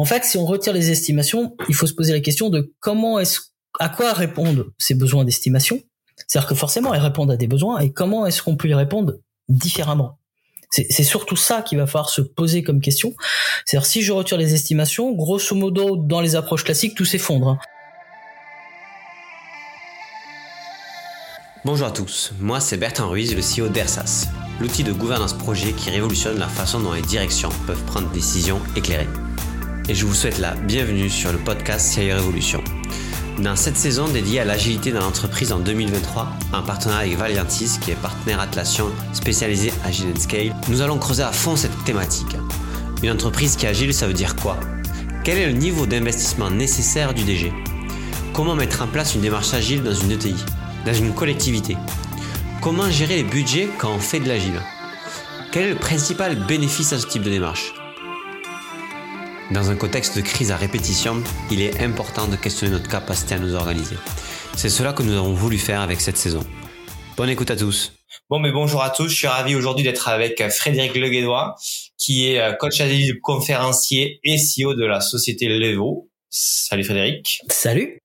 En fait, si on retire les estimations, il faut se poser la question de comment est-ce, à quoi répondent ces besoins d'estimation. C'est-à-dire que forcément, elles répondent à des besoins et comment est-ce qu'on peut y répondre différemment? C'est surtout ça qu'il va falloir se poser comme question. C'est-à-dire si je retire les estimations, grosso modo, dans les approches classiques, tout s'effondre. Hein. Bonjour à tous, moi c'est Bertrand Ruiz, le CEO d'ERSAS, l'outil de gouvernance projet qui révolutionne la façon dont les directions peuvent prendre des décisions éclairées. Et je vous souhaite la bienvenue sur le podcast CIO Révolution. Dans cette saison dédiée à l'agilité dans l'entreprise en 2023, en partenariat avec Valiantis, qui est partenaire Atlassian spécialisé Agile Scale, nous allons creuser à fond cette thématique. Une entreprise qui est agile, ça veut dire quoi? Quel est le niveau d'investissement nécessaire du DG Comment mettre en place une démarche agile dans une ETI Dans une collectivité? Comment gérer les budgets quand on fait de l'agile? Quel est le principal bénéfice à ce type de démarche? Dans un contexte de crise à répétition, il est important de questionner notre capacité à nous organiser. C'est cela que nous avons voulu faire avec cette saison. Bonne écoute à tous. Bon, mais bonjour à tous. Je suis ravi aujourd'hui d'être avec Frédéric Leguédois, qui est euh, coach agile conférencier et CEO de la société Levo. Salut Frédéric. Salut.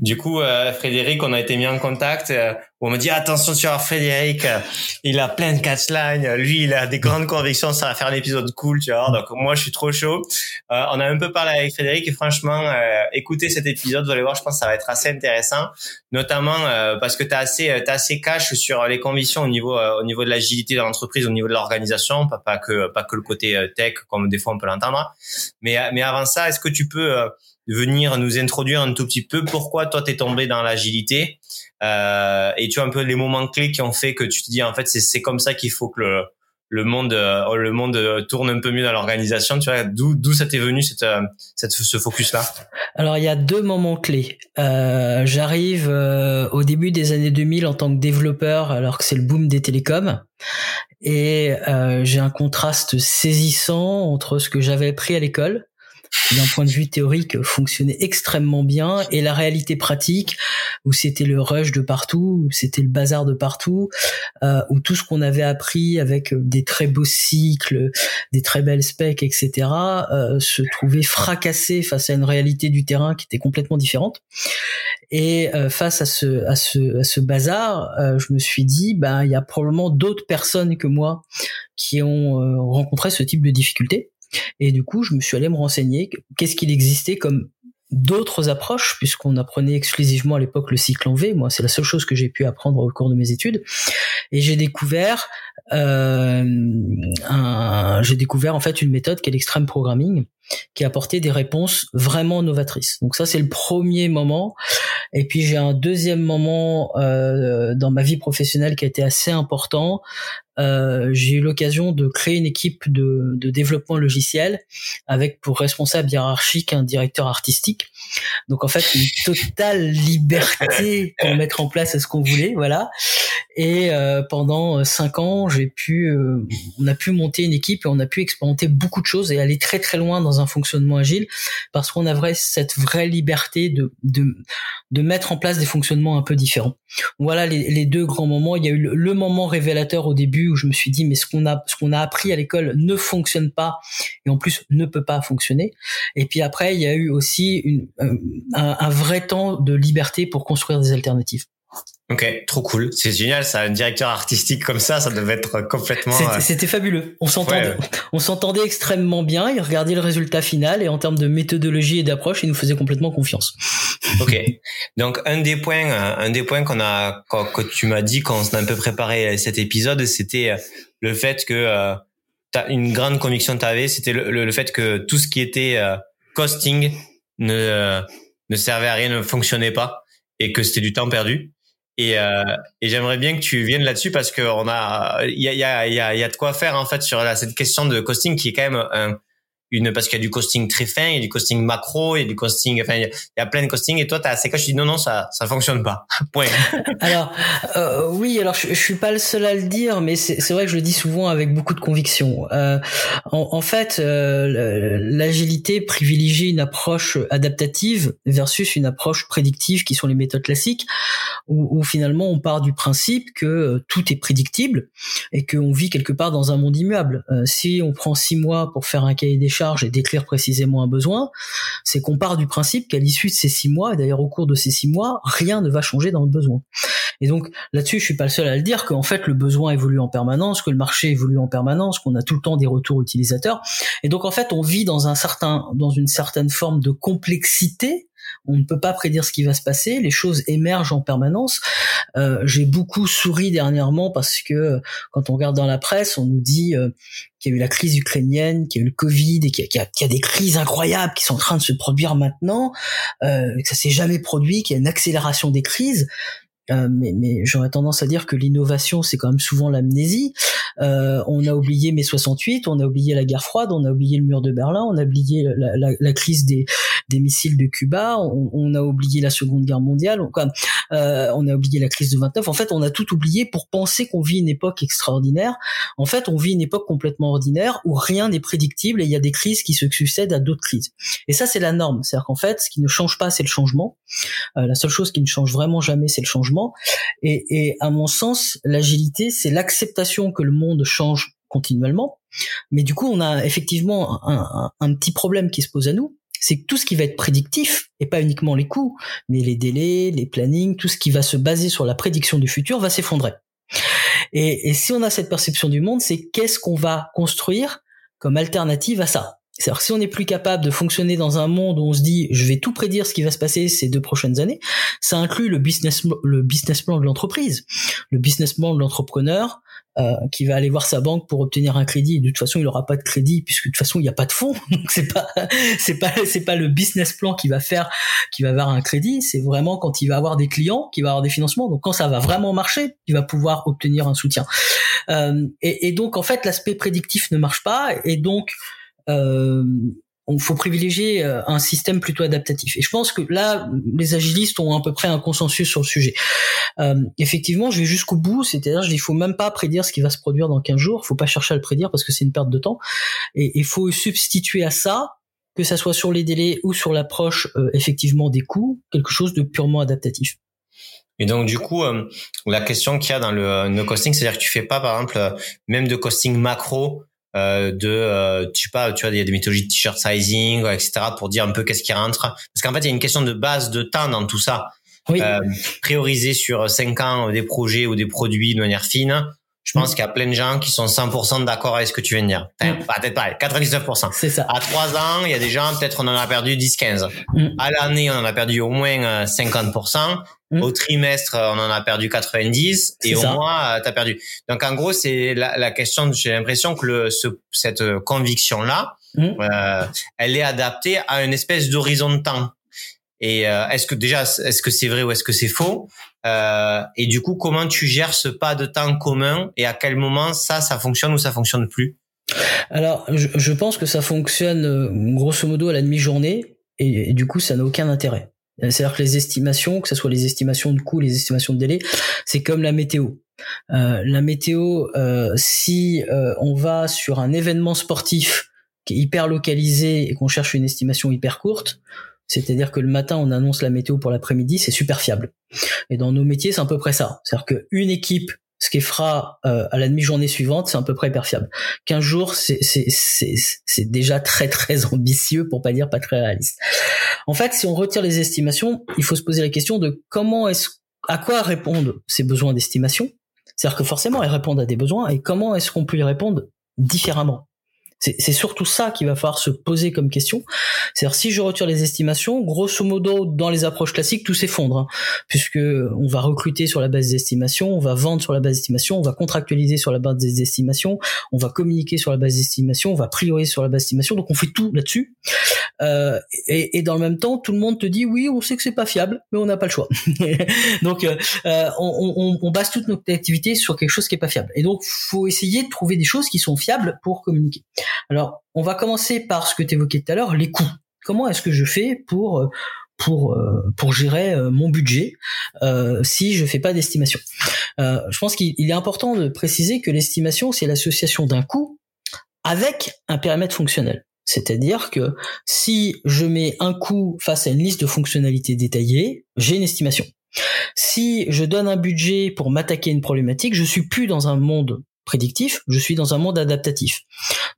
Du coup, euh, Frédéric, on a été mis en contact. Euh, on me dit attention sur Frédéric, euh, il a plein de catchlines. Lui, il a des grandes convictions. Ça va faire un épisode cool, tu vois. Donc moi, je suis trop chaud. on a un peu parlé avec Frédéric et franchement, écoutez cet épisode, vous allez voir, je pense que ça va être assez intéressant, notamment parce que tu as assez, t'as assez cash sur les convictions au niveau, au niveau de l'agilité de l'entreprise, au niveau de l'organisation, pas, pas que, pas que le côté tech comme des fois on peut l'entendre. Mais, mais avant ça, est-ce que tu peux venir nous introduire un tout petit peu pourquoi toi t'es tombé dans l'agilité. Euh, et tu vois un peu les moments clés qui ont fait que tu te dis en fait c'est c'est comme ça qu'il faut que le le monde euh, le monde tourne un peu mieux dans l'organisation. Tu vois d'où d'où ça t'est venu cette, euh, cette ce focus là alors il y a deux moments clés. Euh, j'arrive euh, au début des années 2000 en tant que développeur alors que c'est le boom des télécoms. Et j'ai un contraste saisissant entre ce que j'avais appris à l'école d'un point de vue théorique fonctionnait extrêmement bien et la réalité pratique où c'était le rush de partout, c'était le bazar de partout, euh, où tout ce qu'on avait appris avec des très beaux cycles, des très belles specs, etc., euh, se trouvait fracassé face à une réalité du terrain qui était complètement différente. Et euh, face à ce, à ce, à ce bazar, euh, je me suis dit, ben il y a probablement d'autres personnes que moi qui ont euh, rencontré ce type de difficultés et du coup, je me suis allé me renseigner qu'est-ce qu'il existait comme d'autres approches, puisqu'on apprenait exclusivement à l'époque le cycle en V. Moi, c'est la seule chose que j'ai pu apprendre au cours de mes études. Et j'ai découvert, euh, j'ai découvert en fait une méthode qui est l'extreme programming, qui apportait des réponses vraiment novatrices. Donc ça, c'est le premier moment. Et puis j'ai un deuxième moment euh, dans ma vie professionnelle qui a été assez important, euh, j'ai eu l'occasion de créer une équipe de, de, développement logiciel avec pour responsable hiérarchique un directeur artistique. Donc en fait une totale liberté pour mettre en place ce qu'on voulait, voilà. Et euh, pendant cinq ans, j'ai pu, euh, on a pu monter une équipe et on a pu expérimenter beaucoup de choses et aller très très loin dans un fonctionnement agile parce qu'on avait cette vraie liberté de, de de mettre en place des fonctionnements un peu différents. Voilà les, les deux grands moments. Il y a eu le moment révélateur au début où je me suis dit mais ce qu'on a ce qu'on a appris à l'école ne fonctionne pas et en plus ne peut pas fonctionner. Et puis après il y a eu aussi une, euh, un, un vrai temps de liberté pour construire des alternatives. Ok, trop cool. C'est génial, ça. Un directeur artistique comme ça, ça devait être complètement. C'était euh, fabuleux. On s'entendait, on s'entendait extrêmement bien. Il regardait le résultat final et en termes de méthodologie et d'approche, il nous faisait complètement confiance. Ok. Donc un des points, euh, un des points qu'on a, que tu m'as dit quand on a un peu préparé cet épisode, c'était euh, le fait que euh, as une grande conviction que avais, c'était le, le, fait que tout ce qui était costing ne ne servait à rien, ne fonctionnait pas et que c'était du temps perdu. Et, euh, et j'aimerais bien que tu viennes là-dessus parce que on a, il y a, il y a, il y a, de quoi faire en fait sur cette question de costing qui est quand même un, une parce qu'il y a du costing très fin, il y a du costing macro, il y a du costing, enfin il y a, plein de costing et toi tu as assez cas je dis non non ça ça fonctionne pas. Point. alors euh, oui alors je, je, suis pas le seul à le dire mais c'est vrai que je le dis souvent avec beaucoup de conviction. Euh, en, en, fait euh, l'agilité privilégie une approche adaptative versus une approche prédictive qui sont les méthodes classiques. Où, finalement on part du principe que euh, tout est prédictible et qu'on vit quelque part dans un monde immuable. Euh, si on prend six mois pour faire un cahier des charges et décrire précisément un besoin, c'est qu'on part du principe qu'à l'issue de ces six mois, et d'ailleurs au cours de ces six mois, rien ne va changer dans le besoin. Et donc là-dessus, je suis pas le seul à le dire qu'en fait le besoin évolue en permanence, que le marché évolue en permanence, qu'on a tout le temps des retours utilisateurs. Et donc en fait, on vit dans un certain, dans une certaine forme de complexité on ne peut pas prédire ce qui va se passer, les choses émergent en permanence. Euh, j'ai beaucoup souri dernièrement parce que quand on regarde dans la presse, on nous dit euh, qu'il y a eu la crise ukrainienne, qu'il y a eu le Covid et qu'il y, a des crises incroyables qui sont en train de se produire maintenant, euh, que ça s'est jamais produit, qu'il y a une accélération des crises. Euh, mais, mais j'aurais tendance à dire que l'innovation, c'est quand même souvent l'amnésie. Euh, on a oublié mai 68, on a oublié la guerre froide, on a oublié le mur de Berlin, on a oublié la, la, la crise des, des, missiles de Cuba, on, a oublié la Seconde Guerre mondiale, on, euh, on a oublié la crise de 29. En fait, on a tout oublié pour penser qu'on vit une époque extraordinaire. En fait, on vit une époque complètement ordinaire où rien n'est prédictible et il y a des crises qui se succèdent à d'autres crises. Et ça, c'est la norme. C'est-à-dire qu'en fait, ce qui ne change pas, c'est le changement. Euh, la seule chose qui ne change vraiment jamais, c'est le changement et, à mon sens, l'agilité, c'est l'acceptation que le monde change continuellement. Mais du coup, on a effectivement un, petit problème qui se pose à nous, c'est que tout ce qui va être prédictif, et pas uniquement les coûts, mais les délais, les plannings, tout ce qui va se baser sur la prédiction du futur va s'effondrer. et si on a cette perception du monde, c'est qu'est-ce qu'on va construire comme alternative à ça? C'est-à-dire si on n'est plus capable de fonctionner dans un monde où on se dit je vais tout prédire ce qui va se passer ces deux prochaines années, ça inclut le business le business plan de l'entreprise, le business plan de l'entrepreneur euh, qui va aller voir sa banque pour obtenir un crédit. De toute façon, il n'aura pas de crédit puisque de toute façon il n'y a pas de fonds. Donc c'est pas c'est pas c'est pas le business plan qui va faire qui va avoir un crédit. C'est vraiment quand il va avoir des clients, qui va avoir des financements. Donc quand ça va vraiment marcher, il va pouvoir obtenir un soutien. Euh, et, et donc en fait l'aspect prédictif ne marche pas et donc euh, on faut privilégier euh, un système plutôt adaptatif. Et je pense que là, les agilistes ont à peu près un consensus sur le sujet. Euh, effectivement, je vais jusqu'au bout, c'est-à-dire il faut même pas prédire ce qui va se produire dans 15 jours, il faut pas chercher à le prédire parce que c'est une perte de temps. Et il faut substituer à ça, que ça soit sur les délais ou sur l'approche euh, effectivement des coûts, quelque chose de purement adaptatif. Et donc du coup, la question qu'il y a dans le no costing, c'est-à-dire que tu fais pas par exemple même de costing macro euh, de euh, tu sais pas tu vois il y a des méthodologies de t-shirt sizing etc pour dire un peu qu'est-ce qui rentre parce qu'en fait il y a une question de base de temps dans tout ça oui. euh, prioriser sur cinq ans des projets ou des produits de manière fine je pense qu'il y a plein de gens qui sont 100% d'accord avec ce que tu viens de dire. Enfin, peut-être pas, 99%. C'est ça. À trois ans, il y a des gens, peut-être on en a perdu 10-15. Mm. À l'année, on en a perdu au moins 50%. Euh, Mm. Au trimestre, on en a perdu 90 et au mois, tu as perdu. Donc en gros, c'est la, la, question, j'ai l'impression que le, ce, cette conviction-là, mm. euh, elle est adaptée à une espèce d'horizon de temps. Et euh, est-ce que déjà, est-ce que c'est vrai ou est-ce que c'est faux? Euh, Et du coup, comment tu gères ce pas de temps commun et à quel moment ça, ça fonctionne ou ça fonctionne plus? Alors, je, pense que ça fonctionne euh, grosso modo à la demi-journée et, du coup, ça n'a aucun intérêt. Euh, c'est-à-dire que les estimations, que ce soit les estimations de coûts, les estimations de délai, c'est comme la météo. La météo, si on va sur un événement sportif qui est hyper localisé et qu'on cherche une estimation hyper courte, c'est-à-dire que le matin on annonce la météo pour l'après-midi, c'est super fiable. Et dans nos métiers, c'est à peu près ça. C'est-à-dire qu'une équipe ce qui fera euh, à la demi-journée suivante, c'est à peu près hyper fiable. 15 jours, c'est déjà très très ambitieux pour pas dire pas très réaliste. En fait, si on retire les estimations, il faut se poser la question de comment est-ce à quoi répondent ces besoins d'estimation? C'est-à-dire que forcément, elles répondent à des besoins et comment est-ce qu'on peut y répondre différemment? C'est surtout ça qu'il va falloir se poser comme question. C'est-à-dire si je retire les estimations, grosso modo dans les approches classiques tout s'effondre, hein, puisque on va recruter sur la base des estimations, on va vendre sur la base des estimations, on va contractualiser sur la base des estimations, on va communiquer sur la base des estimations, on va prioriser sur la base des estimations. Donc on fait tout là-dessus. Euh, et, et, dans le même temps, tout le monde te dit oui, on sait que c'est pas fiable, mais on n'a pas le choix. donc euh, euh, on, on, on base toute notre activité sur quelque chose qui est pas fiable. Et donc faut essayer de trouver des choses qui sont fiables pour communiquer. Alors, on va commencer par ce que tu évoquais tout à l'heure, les coûts. Comment est-ce que je fais pour euh, pour euh, pour gérer euh, mon budget si je fais pas d'estimation? Je pense qu'il est important de préciser que l'estimation c'est l'association d'un coût avec un périmètre fonctionnel. C'est-à-dire que si je mets un coût face à une liste de fonctionnalités détaillées, j'ai une estimation. Si je donne un budget pour m'attaquer une problématique, je suis plus dans un monde prédictif, je suis dans un monde adaptatif.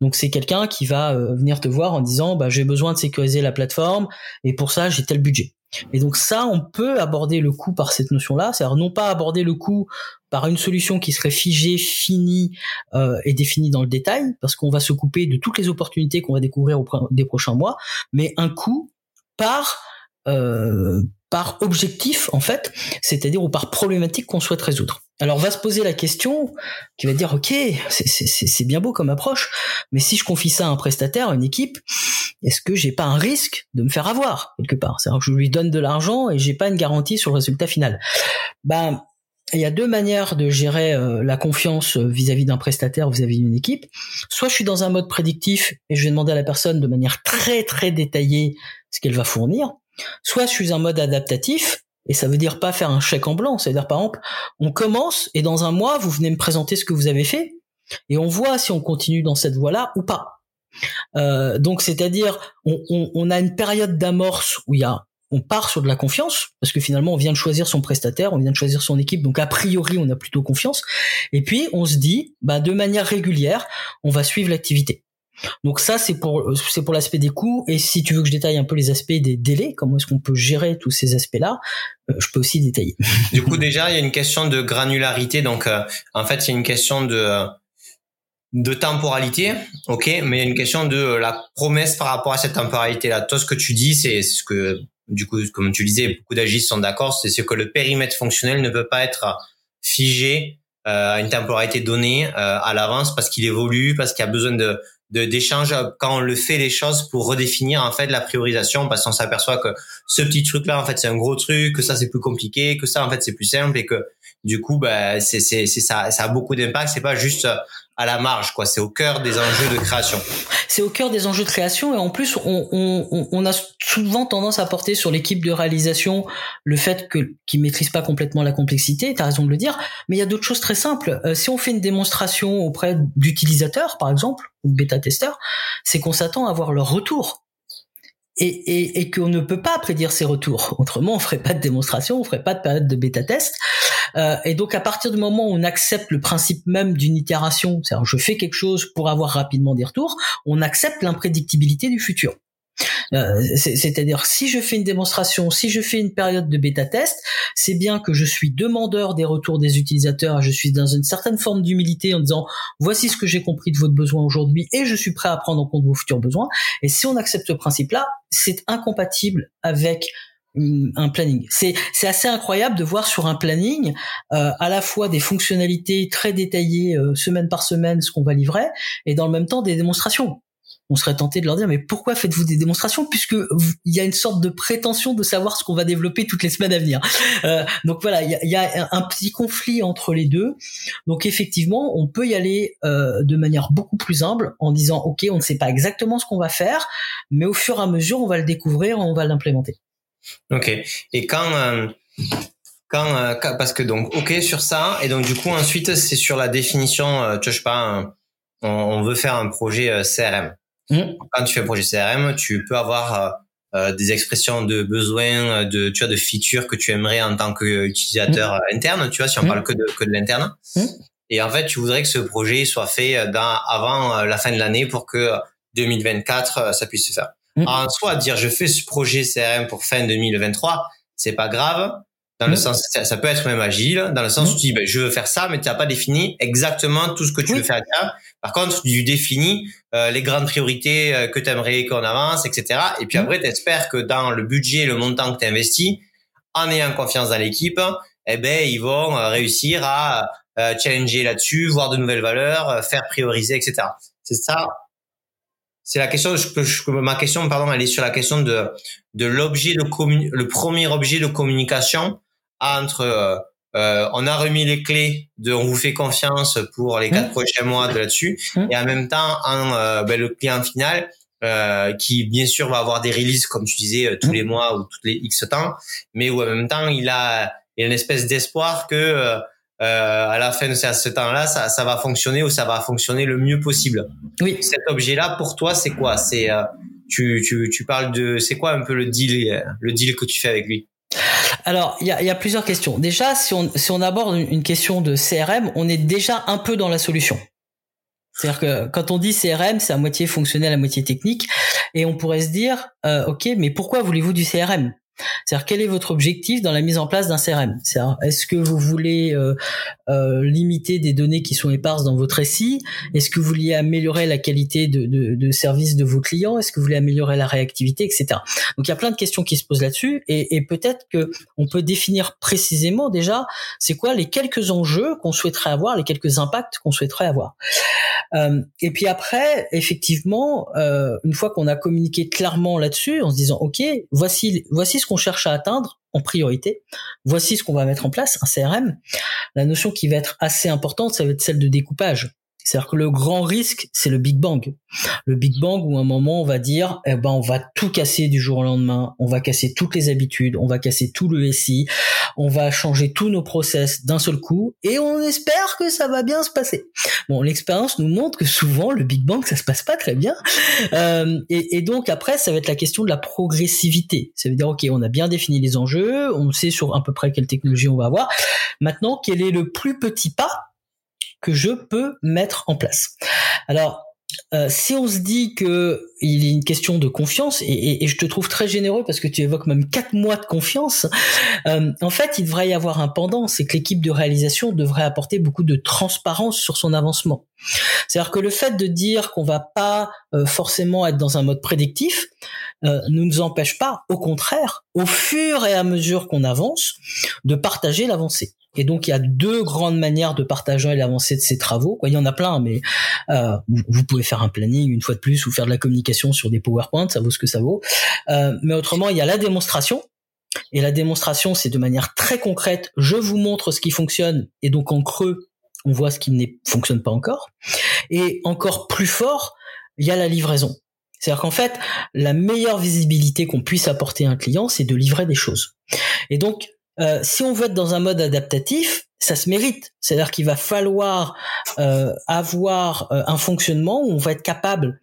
Donc c'est quelqu'un qui va euh, venir te voir en disant bah j'ai besoin de sécuriser la plateforme et pour ça j'ai tel budget. Et donc ça on peut aborder le coût par cette notion-là, c'est-à-dire non pas aborder le coût par une solution qui serait figée, finie euh, et définie dans le détail parce qu'on va se couper de toutes les opportunités qu'on va découvrir au des prochains mois, mais un coût par euh, par objectif en fait, c'est-à-dire ou par problématique qu'on souhaite résoudre. Alors va se poser la question qui va dire ok c'est bien beau comme approche, mais si je confie ça à un prestataire, à une équipe, est-ce que j'ai pas un risque de me faire avoir quelque part? C'est-à-dire que je lui donne de l'argent et j'ai pas une garantie sur le résultat final. Ben il y a deux manières de gérer euh, la confiance vis-à-vis d'un prestataire, vis-à-vis d'une équipe. Soit je suis dans un mode prédictif et je vais demander à la personne de manière très très détaillée ce qu'elle va fournir soit je suis en mode adaptatif, et ça veut dire pas faire un chèque en blanc, c'est-à-dire par exemple, on commence et dans un mois, vous venez me présenter ce que vous avez fait, et on voit si on continue dans cette voie-là ou pas. Euh, donc c'est-à-dire, on, a une période d'amorce où il y a on part sur de la confiance parce que finalement on vient de choisir son prestataire, on vient de choisir son équipe, donc a priori on a plutôt confiance. Et puis on se dit, bah de manière régulière, on va suivre l'activité. Donc ça, c'est pour c'est pour l'aspect des coûts. Et si tu veux que je détaille un peu les aspects des délais, comment est-ce qu'on peut gérer tous ces aspects-là, euh, je peux aussi détailler. Du coup, déjà, il y a une question de granularité. Donc, euh, en fait, il y a une question de de temporalité, ok, mais il y a une question de la promesse par rapport à cette temporalité-là. Toi, ce que tu dis, c'est ce que, du coup, comme tu disais, beaucoup d'agistes sont d'accord, c'est ce que le périmètre fonctionnel ne peut pas être figé euh, à une temporalité donnée à l'avance parce qu'il évolue, parce qu'il y a besoin de de d'échange quand on le fait les choses pour redéfinir en fait la priorisation parce qu'on s'aperçoit que ce petit truc là en fait c'est un gros truc que ça c'est plus compliqué que ça en fait c'est plus simple et que du coup bah c'est c'est c'est ça ça a beaucoup d'impact c'est pas juste à la marge, quoi. C'est au cœur des enjeux de création. C'est au cœur des enjeux de création et en plus, on, a souvent tendance à porter sur l'équipe de réalisation le fait que qu'ils maîtrisent pas complètement la complexité. T'as raison de le dire, mais il y a d'autres choses très simples. Euh, si on fait une démonstration auprès d'utilisateurs, par exemple, ou de bêta-testeurs, c'est qu'on s'attend à avoir leur retour et, et, et qu'on ne peut pas prédire ses retours. Autrement, on ferait pas de démonstration, on ferait pas de période de bêta test. Euh, et donc, à partir du moment où on accepte le principe même d'une itération, c'est-à-dire je fais quelque chose pour avoir rapidement des retours, on accepte l'imprédictibilité du futur. Euh, c'est-à-dire si je fais une démonstration, si je fais une période de bêta test, c'est bien que je suis demandeur des retours des utilisateurs, je suis dans une certaine forme d'humilité en disant voici ce que j'ai compris de votre besoin aujourd'hui et je suis prêt à prendre en compte vos futurs besoins. Et si on accepte ce principe-là, c'est incompatible avec un planning. C'est c'est assez incroyable de voir sur un planning euh, à la fois des fonctionnalités très détaillées euh, semaine par semaine ce qu'on va livrer et dans le même temps des démonstrations on serait tenté de leur dire mais pourquoi faites-vous des démonstrations puisque il y a une sorte de prétention de savoir ce qu'on va développer toutes les semaines à venir. Euh, donc voilà, il y a, un petit conflit entre les deux. Donc effectivement, on peut y aller euh, de manière beaucoup plus humble en disant ok, on ne sait pas exactement ce qu'on va faire, mais au fur et à mesure, on va le découvrir, on va l'implémenter. Ok. Et quand euh, quand, parce que donc ok sur ça et donc du coup ensuite c'est sur la définition, tu sais pas, on veut faire un projet CRM. Mmh. Quand tu fais un projet CRM, tu peux avoir euh, euh, des expressions de besoins, de tu vois, de features que tu aimerais en tant qu'utilisateur mmh. interne. Tu vois, si on mmh. parle que de que de l'interne. Et en fait, tu voudrais que ce projet soit fait dans, avant euh, la fin de l'année pour que 2024 ça puisse se faire. En soi, dire je fais ce projet CRM pour fin 2023, c'est pas grave dans le sens ça, peut être même agile dans le sens où tu dis ben, je veux faire ça mais tu n'as pas défini exactement tout ce que tu veux faire par contre tu définis euh, les grandes priorités euh, que tu aimerais qu'on avance etc et puis après tu espères que dans le budget le montant que tu investis en ayant confiance dans l'équipe eh ben ils vont euh, réussir à challenger là-dessus voir de nouvelles valeurs faire prioriser etc c'est ça. C'est la question je, ma question pardon elle est sur la question de de l'objet de le premier objet de communication entre euh, euh, on a remis les clés de on vous fait confiance pour les quatre mmh. prochains mois de là-dessus mmh. et en même temps en, euh, ben, le client final euh, qui bien sûr va avoir des releases comme tu disais tous mmh. les mois ou tous les X temps mais où en même temps il a, il a une espèce d'espoir que euh, à la fin de ce, temps-là ça, ça va fonctionner ou ça va fonctionner le mieux possible. Oui. Cet objet-là pour toi c'est quoi? C'est tu, tu, tu parles de c'est quoi un peu le deal le deal que tu fais avec lui? Alors, il y a, plusieurs questions. Déjà, si on, si on aborde une question de CRM, on est déjà un peu dans la solution. C'est-à-dire que quand on dit CRM, c'est à moitié fonctionnel, à moitié technique, et on pourrait se dire, euh, ok, mais pourquoi voulez-vous du CRM c'est-à-dire quel est votre objectif dans la mise en place d'un CRM Est-ce que vous voulez euh, euh, limiter des données qui sont éparses dans votre SI Est-ce que vous voulez améliorer la qualité de, de, de service de vos clients? Est-ce que vous voulez améliorer la réactivité, etc. Donc il y a plein de questions qui se posent là-dessus et, et peut-être que on peut définir précisément déjà c'est quoi les quelques enjeux qu'on souhaiterait avoir, les quelques impacts qu'on souhaiterait avoir. Euh, et puis après, effectivement, euh, une fois qu'on a communiqué clairement là-dessus, en se disant ok, voici voici ce qu'on cherche à atteindre en priorité. Voici ce qu'on va mettre en place, un CRM. La notion qui va être assez importante, ça va être celle de découpage. C'est-à-dire que le grand risque, c'est le Big Bang. Le Big Bang où à un moment on va dire, eh ben on va tout casser du jour au lendemain, on va casser toutes les habitudes, on va casser tout le SI, on va changer tous nos process d'un seul coup et on espère que ça va bien se passer. Bon, l'expérience nous montre que souvent le Big Bang ça se passe pas très bien. Euh, et, et donc après ça va être la question de la progressivité. Ça veut dire ok, on a bien défini les enjeux, on sait sur à peu près quelle technologie on va avoir. Maintenant, quel est le plus petit pas que je peux mettre en place. Alors, euh, si on se dit que il y a une question de confiance, et, je te trouve très généreux parce que tu évoques même quatre mois de confiance, euh, en fait, il devrait y avoir un pendant, c'est que l'équipe de réalisation devrait apporter beaucoup de transparence sur son avancement. C'est-à-dire que le fait de dire qu'on va pas euh, forcément être dans un mode prédictif ne nous empêche pas, au contraire, au fur et à mesure qu'on avance, de partager l'avancée. Et donc il y a deux grandes manières de partager l'avancée de ces travaux. Il y en a plein, mais euh, vous pouvez faire un planning une fois de plus ou faire de la communication sur des PowerPoint, ça vaut ce que ça vaut. Euh, mais autrement, il y a la démonstration. Et la démonstration, c'est de manière très concrète. Je vous montre ce qui fonctionne, et donc en creux, on voit ce qui ne fonctionne pas encore. Et encore plus fort, il y a la livraison. C'est-à-dire qu'en fait, la meilleure visibilité qu'on puisse apporter à un client, c'est de livrer des choses. Et donc, euh, si on veut être dans un mode adaptatif, ça se mérite. C'est-à-dire qu'il va falloir euh, avoir euh, un fonctionnement où on va être capable,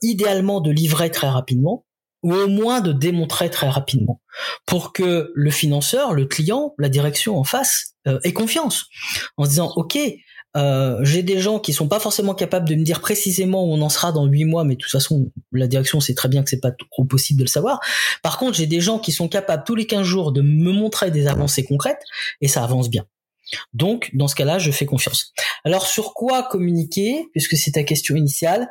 idéalement, de livrer très rapidement, ou au moins de démontrer très rapidement, pour que le financeur, le client, la direction en face ait confiance, en se disant OK. Euh, j'ai des gens qui sont pas forcément capables de me dire précisément où on en sera dans huit mois, mais de toute façon, la direction sait très bien que c'est pas trop possible de le savoir. Par contre, j'ai des gens qui sont capables tous les 15 jours de me montrer des avancées concrètes et ça avance bien. Donc, dans ce cas-là, je fais confiance. Alors, sur quoi communiquer, puisque c'est ta question initiale?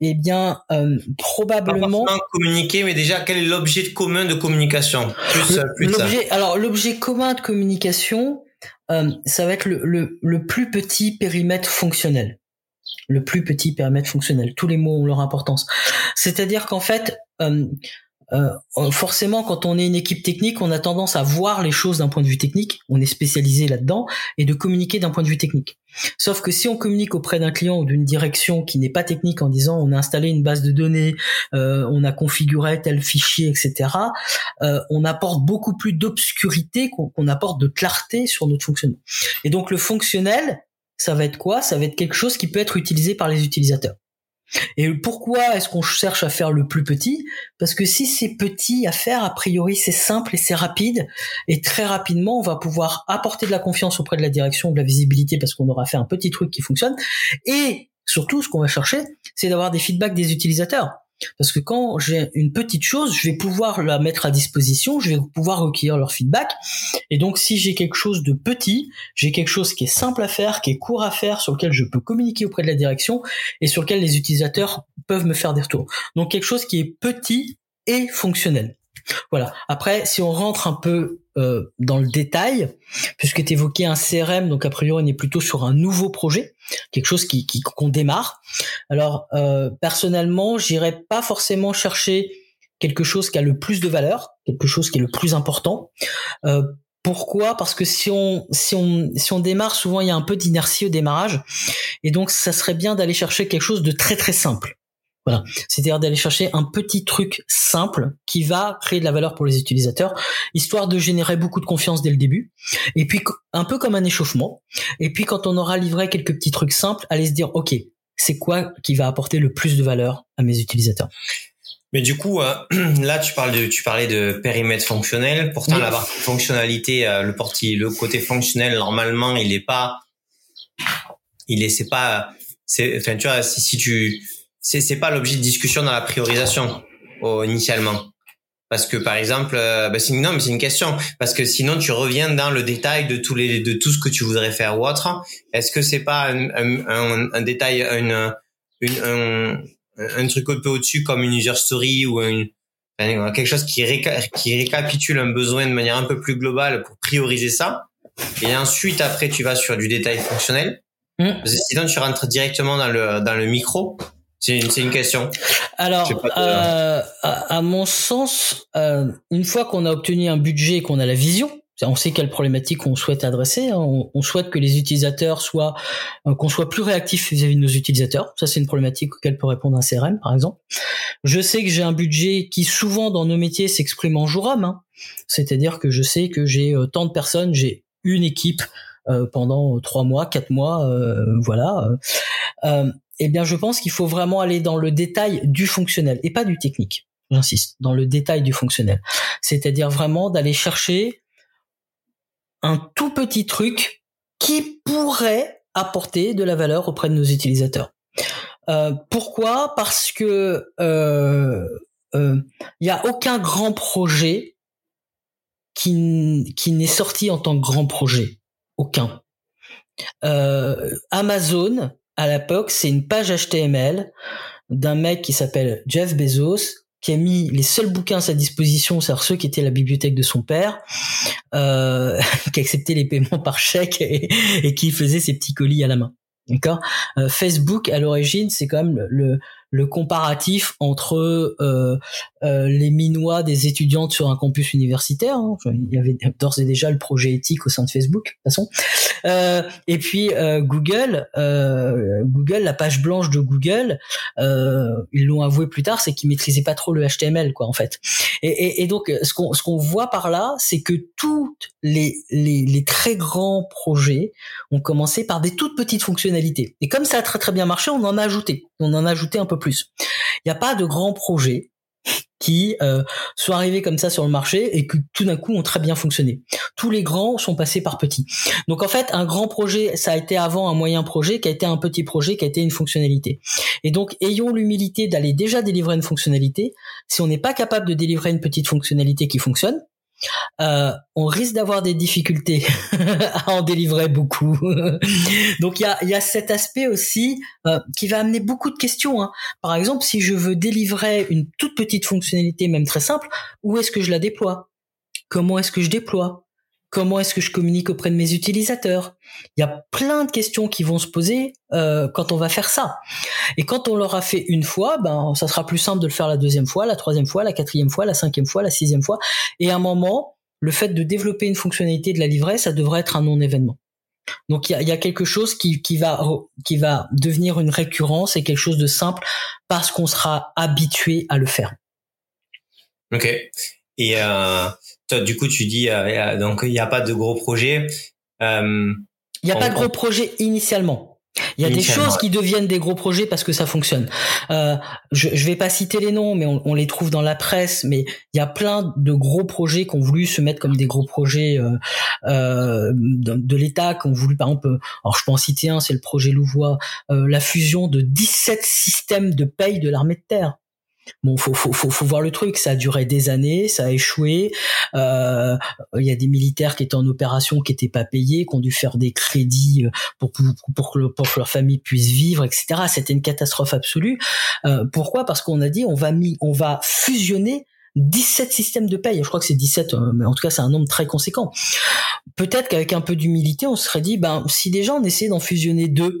Eh bien, euh, probablement... Pas communiquer, mais déjà, quel est l'objet commun de communication? Plus, plus Alors, l'objet commun de communication, euh, ça va être le, plus petit périmètre fonctionnel. Le plus petit périmètre fonctionnel. Tous les mots ont leur importance. C'est-à-dire qu'en fait, euh, euh, forcément, quand on est une équipe technique, on a tendance à voir les choses d'un point de vue technique, on est spécialisé là-dedans, et de communiquer d'un point de vue technique. Sauf que si on communique auprès d'un client ou d'une direction qui n'est pas technique en disant on a installé une base de données, euh, on a configuré tel fichier, etc., euh, on apporte beaucoup plus d'obscurité qu'on apporte de clarté sur notre fonctionnement. Et donc le fonctionnel, ça va être quoi? Ça va être quelque chose qui peut être utilisé par les utilisateurs. Et pourquoi est-ce qu'on cherche à faire le plus petit? Parce que si c'est petit à faire, a priori c'est simple et c'est rapide. Et très rapidement, on va pouvoir apporter de la confiance auprès de la direction, de la visibilité, parce qu'on aura fait un petit truc qui fonctionne. Et surtout, ce qu'on va chercher, c'est d'avoir des feedbacks des utilisateurs. Parce que quand j'ai une petite chose, je vais pouvoir la mettre à disposition, je vais pouvoir recueillir leur feedback. Et donc, si j'ai quelque chose de petit, j'ai quelque chose qui est simple à faire, qui est court à faire, sur lequel je peux communiquer auprès de la direction et sur lequel les utilisateurs peuvent me faire des retours. Donc, quelque chose qui est petit et fonctionnel. Voilà. Après, si on rentre un peu euh, dans le détail, puisque tu évoquais un CRM, donc a priori on est plutôt sur un nouveau projet, quelque chose qui qu'on démarre. Alors euh, personnellement, j'irais pas forcément chercher quelque chose qui a le plus de valeur, quelque chose qui est le plus important. Euh, pourquoi? Parce que si on si on si on démarre, souvent il y a un peu d'inertie au démarrage, et donc ça serait bien d'aller chercher quelque chose de très très simple. Voilà. C'est-à-dire d'aller chercher un petit truc simple qui va créer de la valeur pour les utilisateurs, histoire de générer beaucoup de confiance dès le début. Et puis, un peu comme un échauffement. Et puis, quand on aura livré quelques petits trucs simples, aller se dire, OK, c'est quoi qui va apporter le plus de valeur à mes utilisateurs? Mais du coup, euh, là, tu parles de, tu parlais de périmètre fonctionnel. Pourtant, la fonctionnalité, euh, le parti, le côté fonctionnel, normalement, il est pas, il est, c'est pas, c'est, enfin, tu vois, si, si tu, c'est, c'est pas l'objet de discussion dans la priorisation, initialement. Parce que par exemple, euh, bah c'est, non, mais c'est une question. Parce que sinon, tu reviens dans le détail de tous les, de tout ce que tu voudrais faire ou autre. Est-ce que c'est pas un, un, un, détail, une, une, un, un truc un peu au-dessus comme une user story ou une, quelque chose qui, qui récapitule un besoin de manière un peu plus globale pour prioriser ça. Et ensuite, après, tu vas sur du détail fonctionnel. Mmh. sinon, tu rentres directement dans le, dans le micro. C'est une, une, question. Alors, euh, à, à, mon sens, euh, une fois qu'on a obtenu un budget et qu'on a la vision, on sait quelle problématique on souhaite adresser. Hein. On, souhaite que les utilisateurs soient, euh, qu'on soit plus réactif vis-à-vis de nos utilisateurs. Ça, c'est une problématique auquel peut répondre un CRM, par exemple. Je sais que j'ai un budget qui souvent dans nos métiers s'exprime en jour homme. Hein. C'est-à-dire que je sais que j'ai euh, tant de personnes, j'ai une équipe euh, pendant trois mois, quatre mois, voilà. Eh bien, je pense qu'il faut vraiment aller dans le détail du fonctionnel et pas du technique. J'insiste, dans le détail du fonctionnel. C'est-à-dire vraiment d'aller chercher un tout petit truc qui pourrait apporter de la valeur auprès de nos utilisateurs. Euh, pourquoi? Parce que il euh, euh, y a aucun grand projet qui, n'est sorti en tant que grand projet. Aucun. Amazon, à l'époque, c'est une page HTML d'un mec qui s'appelle Jeff Bezos qui a mis les seuls bouquins à sa disposition, c'est-à-dire ceux qui étaient à la bibliothèque de son père, euh, qui acceptait les paiements par chèque et, qui faisait ses petits colis à la main. D'accord? Euh, Facebook, à l'origine, c'est quand même le, le comparatif entre euh, euh, les minois des étudiantes sur un campus universitaire. Hein. Il y avait d'ores et déjà le projet éthique au sein de Facebook, de toute façon. Euh, et puis euh, Google, euh, Google, la page blanche de Google, ils l'ont avoué plus tard, c'est qu'ils maîtrisaient pas trop le HTML, quoi, en fait. Et, donc, ce qu'on ce qu'on voit par là, c'est que toutes les, les les très grands projets ont commencé par des toutes petites fonctionnalités. Et comme ça a très très bien marché, on en a ajouté, on en a ajouté un peu Il n'y a pas de grands projets qui euh, sont arrivés comme ça sur le marché et qui tout d'un coup ont très bien fonctionné. Tous les grands sont passés par petits. Donc en fait, un grand projet, ça a été avant un moyen projet, qui a été un petit projet, qui a été une fonctionnalité. Et donc ayons l'humilité d'aller déjà délivrer une fonctionnalité. Si on n'est pas capable de délivrer une petite fonctionnalité qui fonctionne, euh, on risque d'avoir des difficultés à en délivrer beaucoup. Donc il y a, y a, cet aspect aussi euh, qui va amener beaucoup de questions. Hein. Par exemple, si je veux délivrer une toute petite fonctionnalité, même très simple, où est-ce que je la déploie? Comment est-ce que je déploie? Comment est-ce que je communique auprès de mes utilisateurs Il y a plein de questions qui vont se poser euh, quand on va faire ça. Et quand on l'aura fait une fois, ben ça sera plus simple de le faire la deuxième fois, la troisième fois, la quatrième fois, la cinquième fois, la sixième fois. Et à un moment, le fait de développer une fonctionnalité de la livrer, ça devrait être un non-événement. Donc il y a, y a, quelque chose qui, qui, va qui va devenir une récurrence et quelque chose de simple parce qu'on sera habitué à le faire. Ok. Et euh, du coup, tu dis euh, donc il n'y a pas de gros projet. Euh, il n'y a pas de gros projet initialement. Il y a des choses qui deviennent des gros projets parce que ça fonctionne. Euh, je, je vais pas citer les noms, mais on, on, les trouve dans la presse. Mais il y a plein de gros projets qui ont voulu se mettre comme des gros projets euh, euh, de, de l'État, qui ont voulu, par exemple, alors je peux en citer un, c'est le projet Louvois, euh, la fusion de 17 systèmes de paye de l'armée de terre. Bon, faut, faut, faut, faut, voir le truc. Ça a duré des années, ça a échoué. Euh, il y a des militaires qui étaient en opération, qui n'étaient pas payés, qui ont dû faire des crédits euh, pour, pour, pour, que, pour que leur famille puisse vivre, etc. C'était une catastrophe absolue. Euh, pourquoi? Parce qu'on a dit on va mis, on va fusionner 17 systèmes de paye. Je crois que c'est 17, euh, mais en tout cas, c'est un nombre très conséquent. Peut-être qu'avec un peu d'humilité, on se serait dit, ben, si déjà on essayait d'en fusionner deux,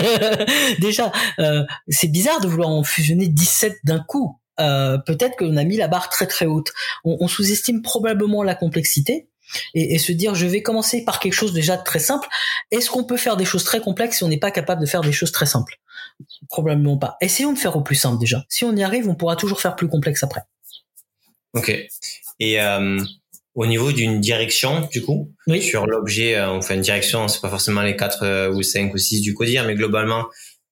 déjà, euh, c'est bizarre de vouloir en fusionner 17 d'un coup. Euh, peut-être qu'on a mis la barre très très haute. On, sous-estime probablement la complexité. Et, et, se dire je vais commencer par quelque chose déjà de très simple. Est-ce qu'on peut faire des choses très complexes si on n'est pas capable de faire des choses très simples? Probablement pas. Essayons de faire au plus simple déjà. Si on y arrive, on pourra toujours faire plus complexe après. Ok. Et euh, au niveau d'une direction, du coup, oui. sur l'objet, euh, on fait une direction, c'est pas forcément les 4 euh, ou 5 ou 6 du codir, mais globalement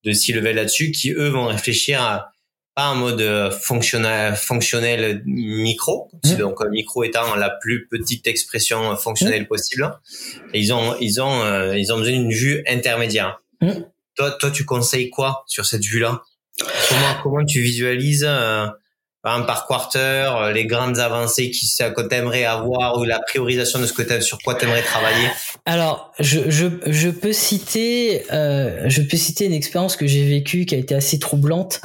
de 6 levels là-dessus, qui eux vont réfléchir à pas en mode euh, fonctionnel, fonctionnel micro, mmh. donc micro étant la plus petite expression fonctionnelle mmh. possible. Et ils ont, ils ont, euh, ils ont besoin d'une vue intermédiaire. Mmh. Toi, toi, tu conseilles quoi sur cette vue-là? Comment, comment tu visualises euh, par quarter, euh, les grandes avancées qui que t'aimerais avoir ou la priorisation de ce que t'aimes, sur quoi t'aimerais travailler Alors, je, je, je peux citer euh, je peux citer une expérience que j'ai vécue qui a été assez troublante.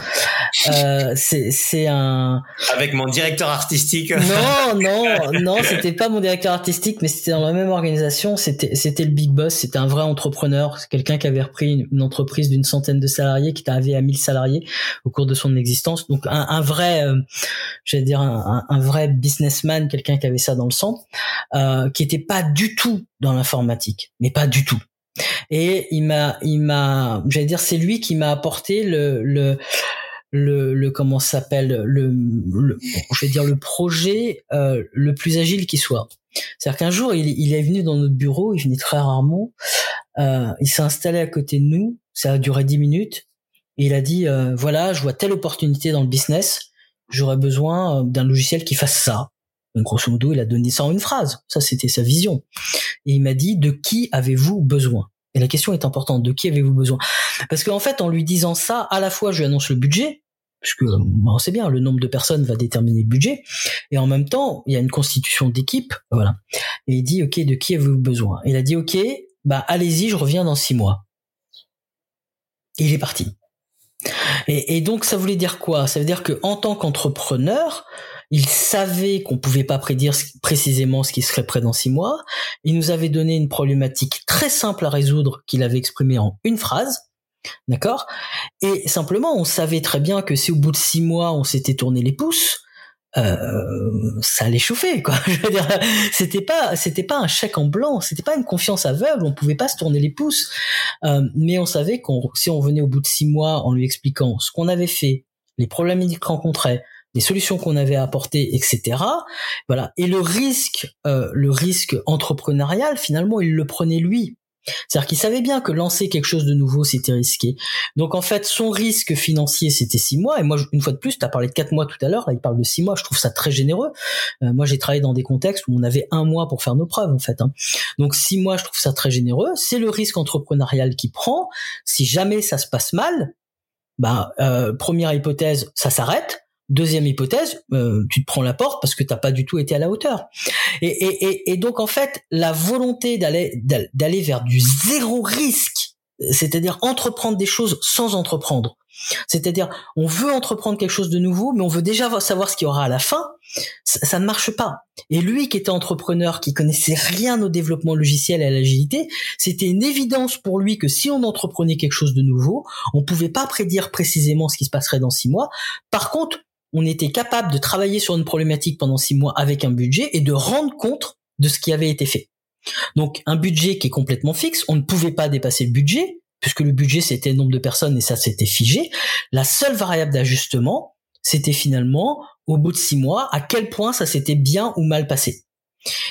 Euh, c'est c'est un avec mon directeur artistique. Non non non, c'était pas mon directeur artistique, mais c'était dans la même organisation. C'était c'était le big boss. C'était un vrai entrepreneur, quelqu'un qui avait repris une, entreprise d'une centaine de salariés, qui était arrivé à 1000 salariés au cours de son existence. Donc un, un vrai euh, j'allais dire un, un, vrai businessman, quelqu'un qui avait ça dans le sang, euh, qui était pas du tout dans l'informatique, mais pas du tout. Et il m'a, il m'a, j'allais dire, c'est lui qui m'a apporté le, le, le, le comment s'appelle le, le, je vais dire le projet euh, le plus agile qui soit. C'est-à-dire qu'un jour, il, il, est venu dans notre bureau, il venait très rarement, euh, il s'est installé à côté de nous, ça a duré dix minutes, et il a dit, euh, voilà, je vois telle opportunité dans le business, j'aurais besoin euh, d'un logiciel qui fasse ça. Donc, grosso modo, il a donné ça en une phrase. Ça, c'était sa vision. Et il m'a dit, de qui avez-vous besoin? Et la question est importante, de qui avez-vous besoin? Parce qu'en fait, en lui disant ça, à la fois, je lui annonce le budget, puisque on sait bien, le nombre de personnes va déterminer le budget, et en même temps, il y a une constitution d'équipe, voilà. Et il dit, ok, de qui avez-vous besoin? Il a dit, ok, bah allez-y, je reviens dans six mois. Et il est parti. Et, donc ça voulait dire quoi? Ça veut dire que en tant qu'entrepreneur, il savait qu'on pouvait pas prédire précisément ce qui serait prêt dans six mois. Il nous avait donné une problématique très simple à résoudre qu'il avait exprimée en une phrase. D'accord? Et simplement, on savait très bien que si au bout de six mois, on s'était tourné les pouces, euh, ça allait chauffer quoi. Je veux dire, c'était pas c'était pas un chèque en blanc, c'était pas une confiance aveugle, on pouvait pas se tourner les pouces, euh, mais on savait qu'on si on venait au bout de six mois en lui expliquant ce qu'on avait fait, les problèmes qu'il rencontrait, les solutions qu'on avait apportées, etc. Voilà. Et le risque, euh, le risque entrepreneurial, finalement, il le prenait lui. C'est-à-dire qu'il savait bien que lancer quelque chose de nouveau, c'était risqué. Donc en fait, son risque financier, c'était six mois. Et moi, une fois de plus, tu as parlé de quatre mois tout à l'heure, là, il parle de six mois. Je trouve ça très généreux. Euh, moi, j'ai travaillé dans des contextes où on avait un mois pour faire nos preuves, en fait. Hein. Donc six mois, je trouve ça très généreux. C'est le risque entrepreneurial qui prend. Si jamais ça se passe mal, bah, euh, première hypothèse, ça s'arrête. Deuxième hypothèse, euh, tu te prends la porte parce que t'as pas du tout été à la hauteur. Et, et, et, donc en fait, la volonté d'aller d'aller vers du zéro risque, c'est-à-dire entreprendre des choses sans entreprendre. C'est-à-dire, on veut entreprendre quelque chose de nouveau, mais on veut déjà savoir ce qu'il y aura à la fin. Ça, ça, ne marche pas. Et lui, qui était entrepreneur, qui connaissait rien au développement logiciel et à l'agilité, c'était une évidence pour lui que si on entreprenait quelque chose de nouveau, on pouvait pas prédire précisément ce qui se passerait dans six mois. Par contre, on était capable de travailler sur une problématique pendant six mois avec un budget et de rendre compte de ce qui avait été fait. Donc un budget qui est complètement fixe, on ne pouvait pas dépasser le budget, puisque le budget c'était le nombre de personnes et ça c'était figé. La seule variable d'ajustement, c'était finalement au bout de six mois à quel point ça s'était bien ou mal passé.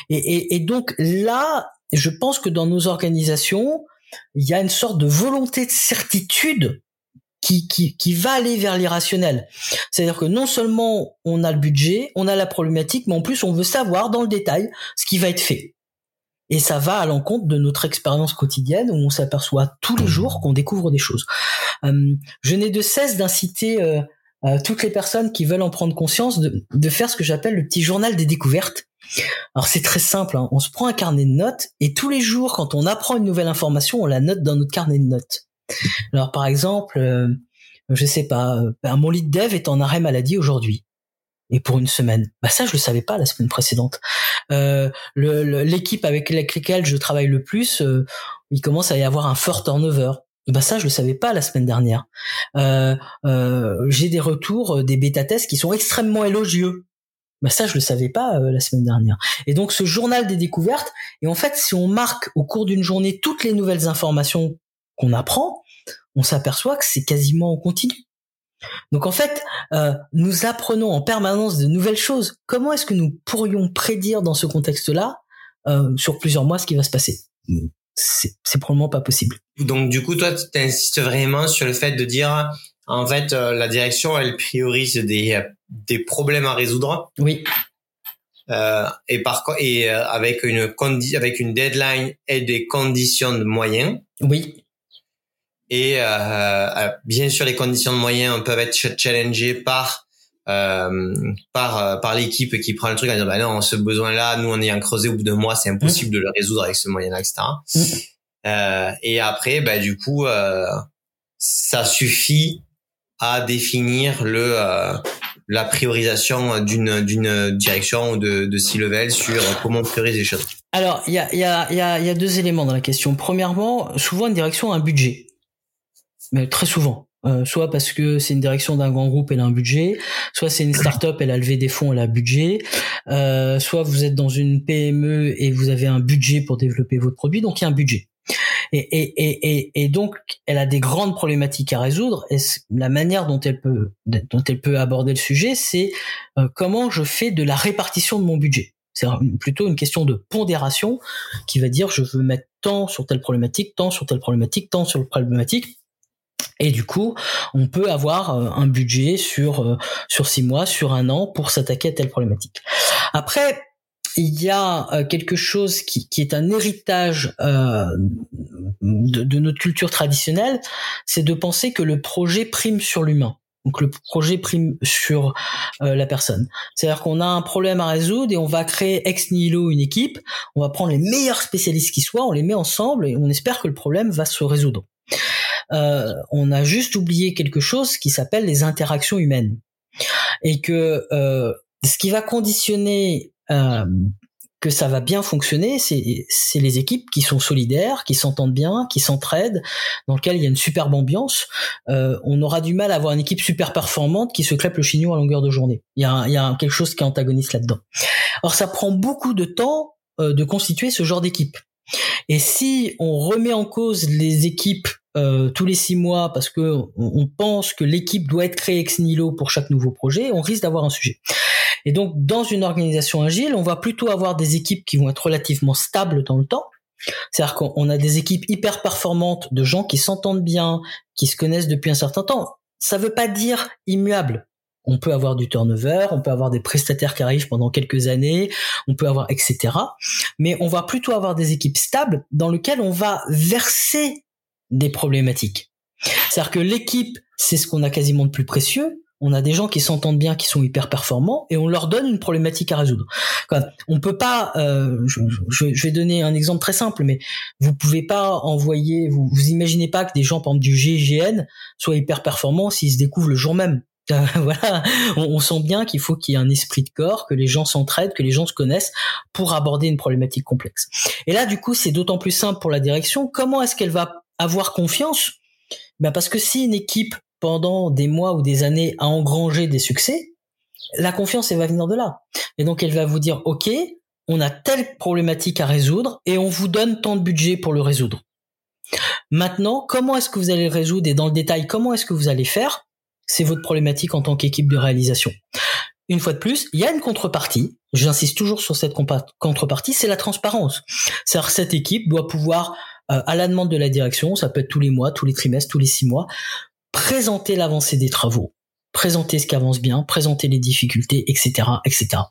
Et, et donc là, je pense que dans nos organisations, il y a une sorte de volonté de certitude qui, qui, qui va aller vers l'irrationnel. C'est-à-dire que non seulement on a le budget, on a la problématique, mais en plus on veut savoir dans le détail ce qui va être fait. Et ça va à l'encontre de notre expérience quotidienne où on s'aperçoit tous les jours qu'on découvre des choses. Euh, je n'ai de cesse d'inciter euh, euh, toutes les personnes qui veulent en prendre conscience de, de faire ce que j'appelle le petit journal des découvertes. Alors c'est très simple, hein. on se prend un carnet de notes et tous les jours quand on apprend une nouvelle information, on la note dans notre carnet de notes. Alors par exemple, euh, je sais pas, euh, ben, mon lead dev est en arrêt maladie aujourd'hui et pour une semaine. Bah ça je le savais pas la semaine précédente. Euh, l'équipe avec laquelle je travaille le plus, euh, il commence à y avoir un fort turnover. Bah ça je le savais pas la semaine dernière. Euh, J'ai des retours des bêta tests qui sont extrêmement élogieux. Bah ça je le savais pas la semaine dernière. Et donc ce journal des découvertes et en fait si on marque au cours d'une journée toutes les nouvelles informations qu'on apprend, on s'aperçoit que c'est quasiment en continu. Donc en fait, euh, nous apprenons en permanence de nouvelles choses. Comment est-ce que nous pourrions prédire dans ce contexte-là, euh, sur plusieurs mois, ce qui va se passer? C'est probablement pas possible. Donc du coup, toi, tu insistes vraiment sur le fait de dire, En fait, euh, la direction, elle priorise des, des problèmes à résoudre. Oui. Euh, et par et euh, avec une condi avec une deadline et des conditions de moyens. Oui. Et euh, bien sûr, les conditions de moyens peuvent être challengées par euh, par par l'équipe qui prend le truc en disant bah non ce besoin là nous en creusé au bout de mois c'est impossible de le résoudre avec ce moyen là etc mmh. euh, et après bah du coup euh, ça suffit à définir le la priorisation d'une d'une direction ou de, de C-level sur comment prioriser les choses Alors, il y a, y, a, y, a, y a deux éléments dans la question. Premièrement, souvent une direction a un budget. Mais très souvent. Euh, soit parce que c'est une direction d'un grand groupe, elle a un budget, soit c'est une start-up, elle a levé des fonds, elle a un budget, euh, soit vous êtes dans une PME et vous avez un budget pour développer votre produit, donc il y a un budget. Et, et, et, et, donc, elle a des grandes problématiques à résoudre. Et la manière dont elle peut, dont elle peut aborder le sujet, c'est euh, comment je fais de la répartition de mon budget. C'est plutôt une question de pondération qui va dire je veux mettre tant sur telle problématique, tant sur telle problématique, tant sur telle problématique. Et du coup, on peut avoir euh, un budget sur euh, sur six mois, sur un an pour s'attaquer à telle problématique. Après, il y a euh, quelque chose qui, qui est un héritage de, notre culture traditionnelle, c'est de penser que le projet prime sur l'humain. Donc le projet prime sur la personne. C'est-à-dire qu'on a un problème à résoudre et on va créer ex nihilo une équipe, on va prendre les meilleurs spécialistes qui soient, on les met ensemble et on espère que le problème va se résoudre. Euh, on a juste oublié quelque chose qui s'appelle les interactions humaines. Et que euh, ce qui va conditionner euh, que ça va bien fonctionner, c'est les équipes qui sont solidaires, qui s'entendent bien, qui s'entraident, dans lesquelles il y a une superbe ambiance. Euh, on aura du mal à avoir une équipe super performante qui se crêpe le chignon à longueur de journée. Il y a, il y a quelque chose qui est antagoniste là-dedans. Or, ça prend beaucoup de temps euh, de constituer ce genre d'équipe. Et si on remet en cause les équipes euh, tous les six mois parce que on, pense que l'équipe doit être créée ex nihilo pour chaque nouveau projet, on risque d'avoir un sujet. Et donc, dans une organisation agile, on va plutôt avoir des équipes qui vont être relativement stables dans le temps. C'est-à-dire qu'on a des équipes hyper performantes de gens qui s'entendent bien, qui se connaissent depuis un certain temps. Ça veut pas dire immuable. On peut avoir du turnover, on peut avoir des prestataires qui arrivent pendant quelques années, on peut avoir etc. Mais on va plutôt avoir des équipes stables dans lesquelles on va verser des problématiques. C'est-à-dire que l'équipe, c'est ce qu'on a quasiment de plus précieux. On a des gens qui s'entendent bien, qui sont hyper performants, et on leur donne une problématique à résoudre. On peut pas. Euh, je, vais donner un exemple très simple, mais vous pouvez pas envoyer. Vous, vous imaginez pas que des gens, par exemple du GIGN, soient hyper performants s'ils se découvrent le jour même. voilà, on, on, sent bien qu'il faut qu'il y ait un esprit de corps, que les gens s'entraident, que les gens se connaissent pour aborder une problématique complexe. Et là, du coup, c'est d'autant plus simple pour la direction. Comment est-ce qu'elle va avoir confiance ben parce que si une équipe pendant des mois ou des années a engrangé des succès, la confiance elle va venir de là. Et donc elle va vous dire OK, on a telle problématique à résoudre et on vous donne tant de budget pour le résoudre. Maintenant, comment est-ce que vous allez le résoudre et dans le détail comment est-ce que vous allez faire? C'est votre problématique en tant qu'équipe de réalisation. Une fois de plus, il y a une contrepartie. J'insiste toujours sur cette contrepartie, c'est la transparence. Cette équipe doit pouvoir à la demande de la direction, ça peut être tous les mois, tous les trimestres, tous les six mois, présenter l'avancée des travaux, présenter ce qui avance bien, présenter les difficultés, etc., etc.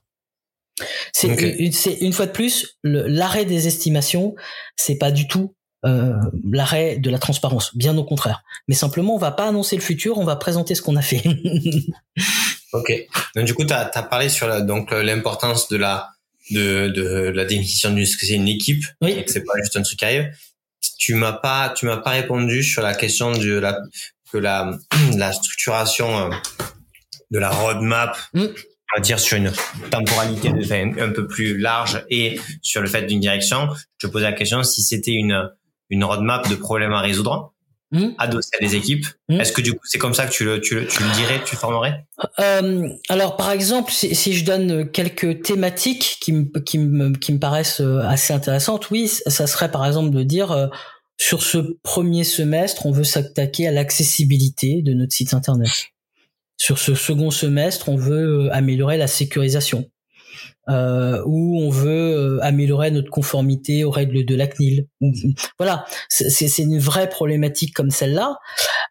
C'est une, fois de plus l'arrêt des estimations, c'est pas du tout euh, l'arrêt de la transparence, bien au contraire. Mais simplement, on va pas annoncer le futur, on va présenter ce qu'on a fait. ok. Donc du coup, tu as, parlé sur donc l'importance de la de, de la définition d'une c'est une équipe, oui. c'est pas juste un truc qui arrive tu m'as pas tu m'as pas répondu sur la question de la que la la structuration euh, de la roadmap mm. on va dire sur une temporalité de, un peu plus large et sur le fait d'une direction je te posais la question si c'était une une roadmap de problèmes à résoudre Mmh. adossé à des équipes. Mmh. Est-ce que du coup c'est comme ça que tu le, tu le, tu le dirais, tu le formerais? Euh, Alors par exemple, si, si, je donne quelques thématiques qui me, qui me, qui me paraissent euh, assez intéressantes, oui, ça serait par exemple de dire euh, sur ce premier semestre, on veut s'attaquer à l'accessibilité de notre site internet. Sur ce second semestre, on veut améliorer la sécurisation. Euh, où on veut euh, améliorer notre conformité aux règles de la CNIL. Voilà, c'est une vraie problématique comme celle-là.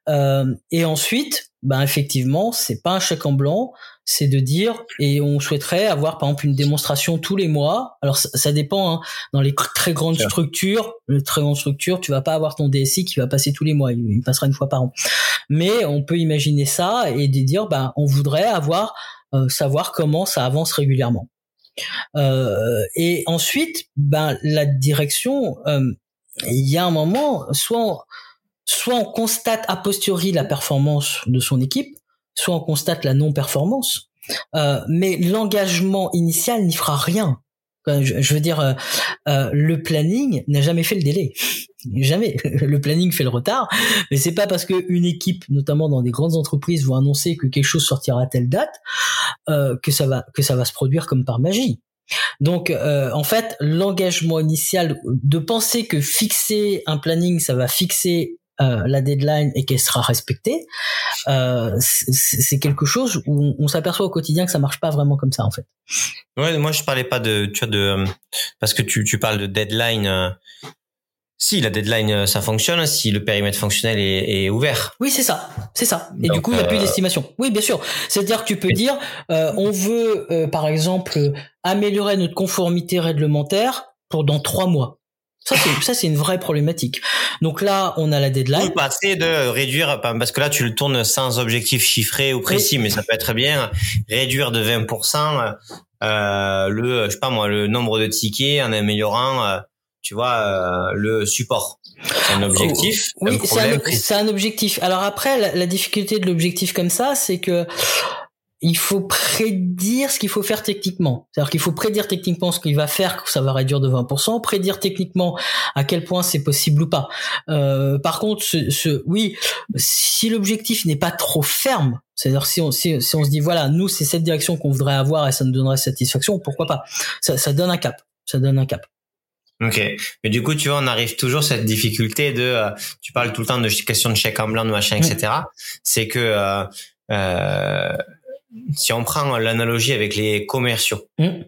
Euh, et ensuite, ben effectivement, c'est pas un chèque en blanc, c'est de dire et on souhaiterait avoir par exemple une démonstration tous les mois. Alors ça, dépend. Hein. Dans les très grandes structures, les très grandes structures, tu vas pas avoir ton DSI qui va passer tous les mois. Il, passera une fois par an. Mais on peut imaginer ça et de dire, ben on voudrait avoir savoir comment ça avance régulièrement. Euh, et ensuite, ben la direction, euh, il y a un moment, soit soit on constate a posteriori la performance de son équipe, soit on constate la non-performance. Euh, mais l'engagement initial n'y fera rien. Je, veux dire, le planning n'a jamais fait le délai. Jamais. Le planning fait le retard, mais c'est pas parce que une équipe, notamment dans des grandes entreprises, vont annoncer que quelque chose sortira à telle date euh, que ça va que ça va se produire comme par magie. Donc, euh, en fait, l'engagement initial de penser que fixer un planning, ça va fixer euh, la deadline et qu'elle sera respectée, euh, c'est quelque chose où on, s'aperçoit au quotidien que ça marche pas vraiment comme ça en fait. Ouais, moi je parlais pas de, tu vois, de parce que tu, tu parles de deadline si la deadline euh, ça fonctionne, si le périmètre fonctionnel est, est ouvert. Oui, c'est ça, c'est ça. Et du coup, il n'y a plus euh, d'estimation. Oui, bien sûr. C'est-à-dire que tu peux dire, euh, on veut, par exemple, améliorer notre conformité réglementaire pour dans trois mois. Ça, c'est, ça, c'est une vraie problématique. Donc là, on a la deadline. passer de réduire, parce que là, tu le tournes sans objectif chiffré ou précis, mais ça peut être bien, réduire de 20%, euh, le, je sais pas moi, le nombre de tickets en améliorant, tu vois, euh, le support. C'est un objectif. oui, c'est un, objectif. Alors après, la, difficulté de l'objectif comme ça, c'est que il faut prédire ce qu'il faut faire techniquement. C'est-à-dire qu'il faut prédire techniquement ce qu'il va faire, que ça va réduire de 20%, prédire techniquement à quel point c'est possible ou pas. Euh, par contre, ce, ce oui, si l'objectif n'est pas trop ferme, c'est-à-dire si on, si, si on se dit voilà, nous c'est cette direction qu'on voudrait avoir et ça nous donnerait satisfaction, pourquoi pas? Ça, ça donne un cap. Ça donne un cap. Ok, mais du coup, tu vois, on arrive toujours à cette difficulté de, euh, tu parles tout le temps de question de chèque en blanc, de machin, etc. C'est que euh, euh, si on prend l'analogie avec les commerciaux, mm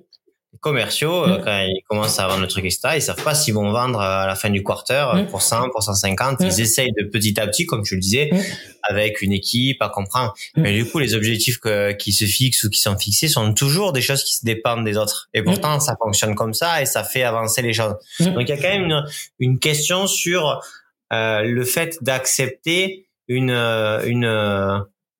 commerciaux, euh, mm. quand ils commencent à vendre le truc, etc., ils savent pas s'ils vont vendre à la fin du quarter mm. pour 100, pour 150. Mm. Ils essayent de petit à petit, comme tu le disais, avec une équipe à comprendre. Mais du coup, les objectifs que, qui se fixent ou qui sont fixés sont toujours des choses qui se dépendent des autres. Et pourtant, ça fonctionne comme ça et ça fait avancer les choses. Donc, il y a quand même une, une question sur euh, le fait d'accepter une, euh, une,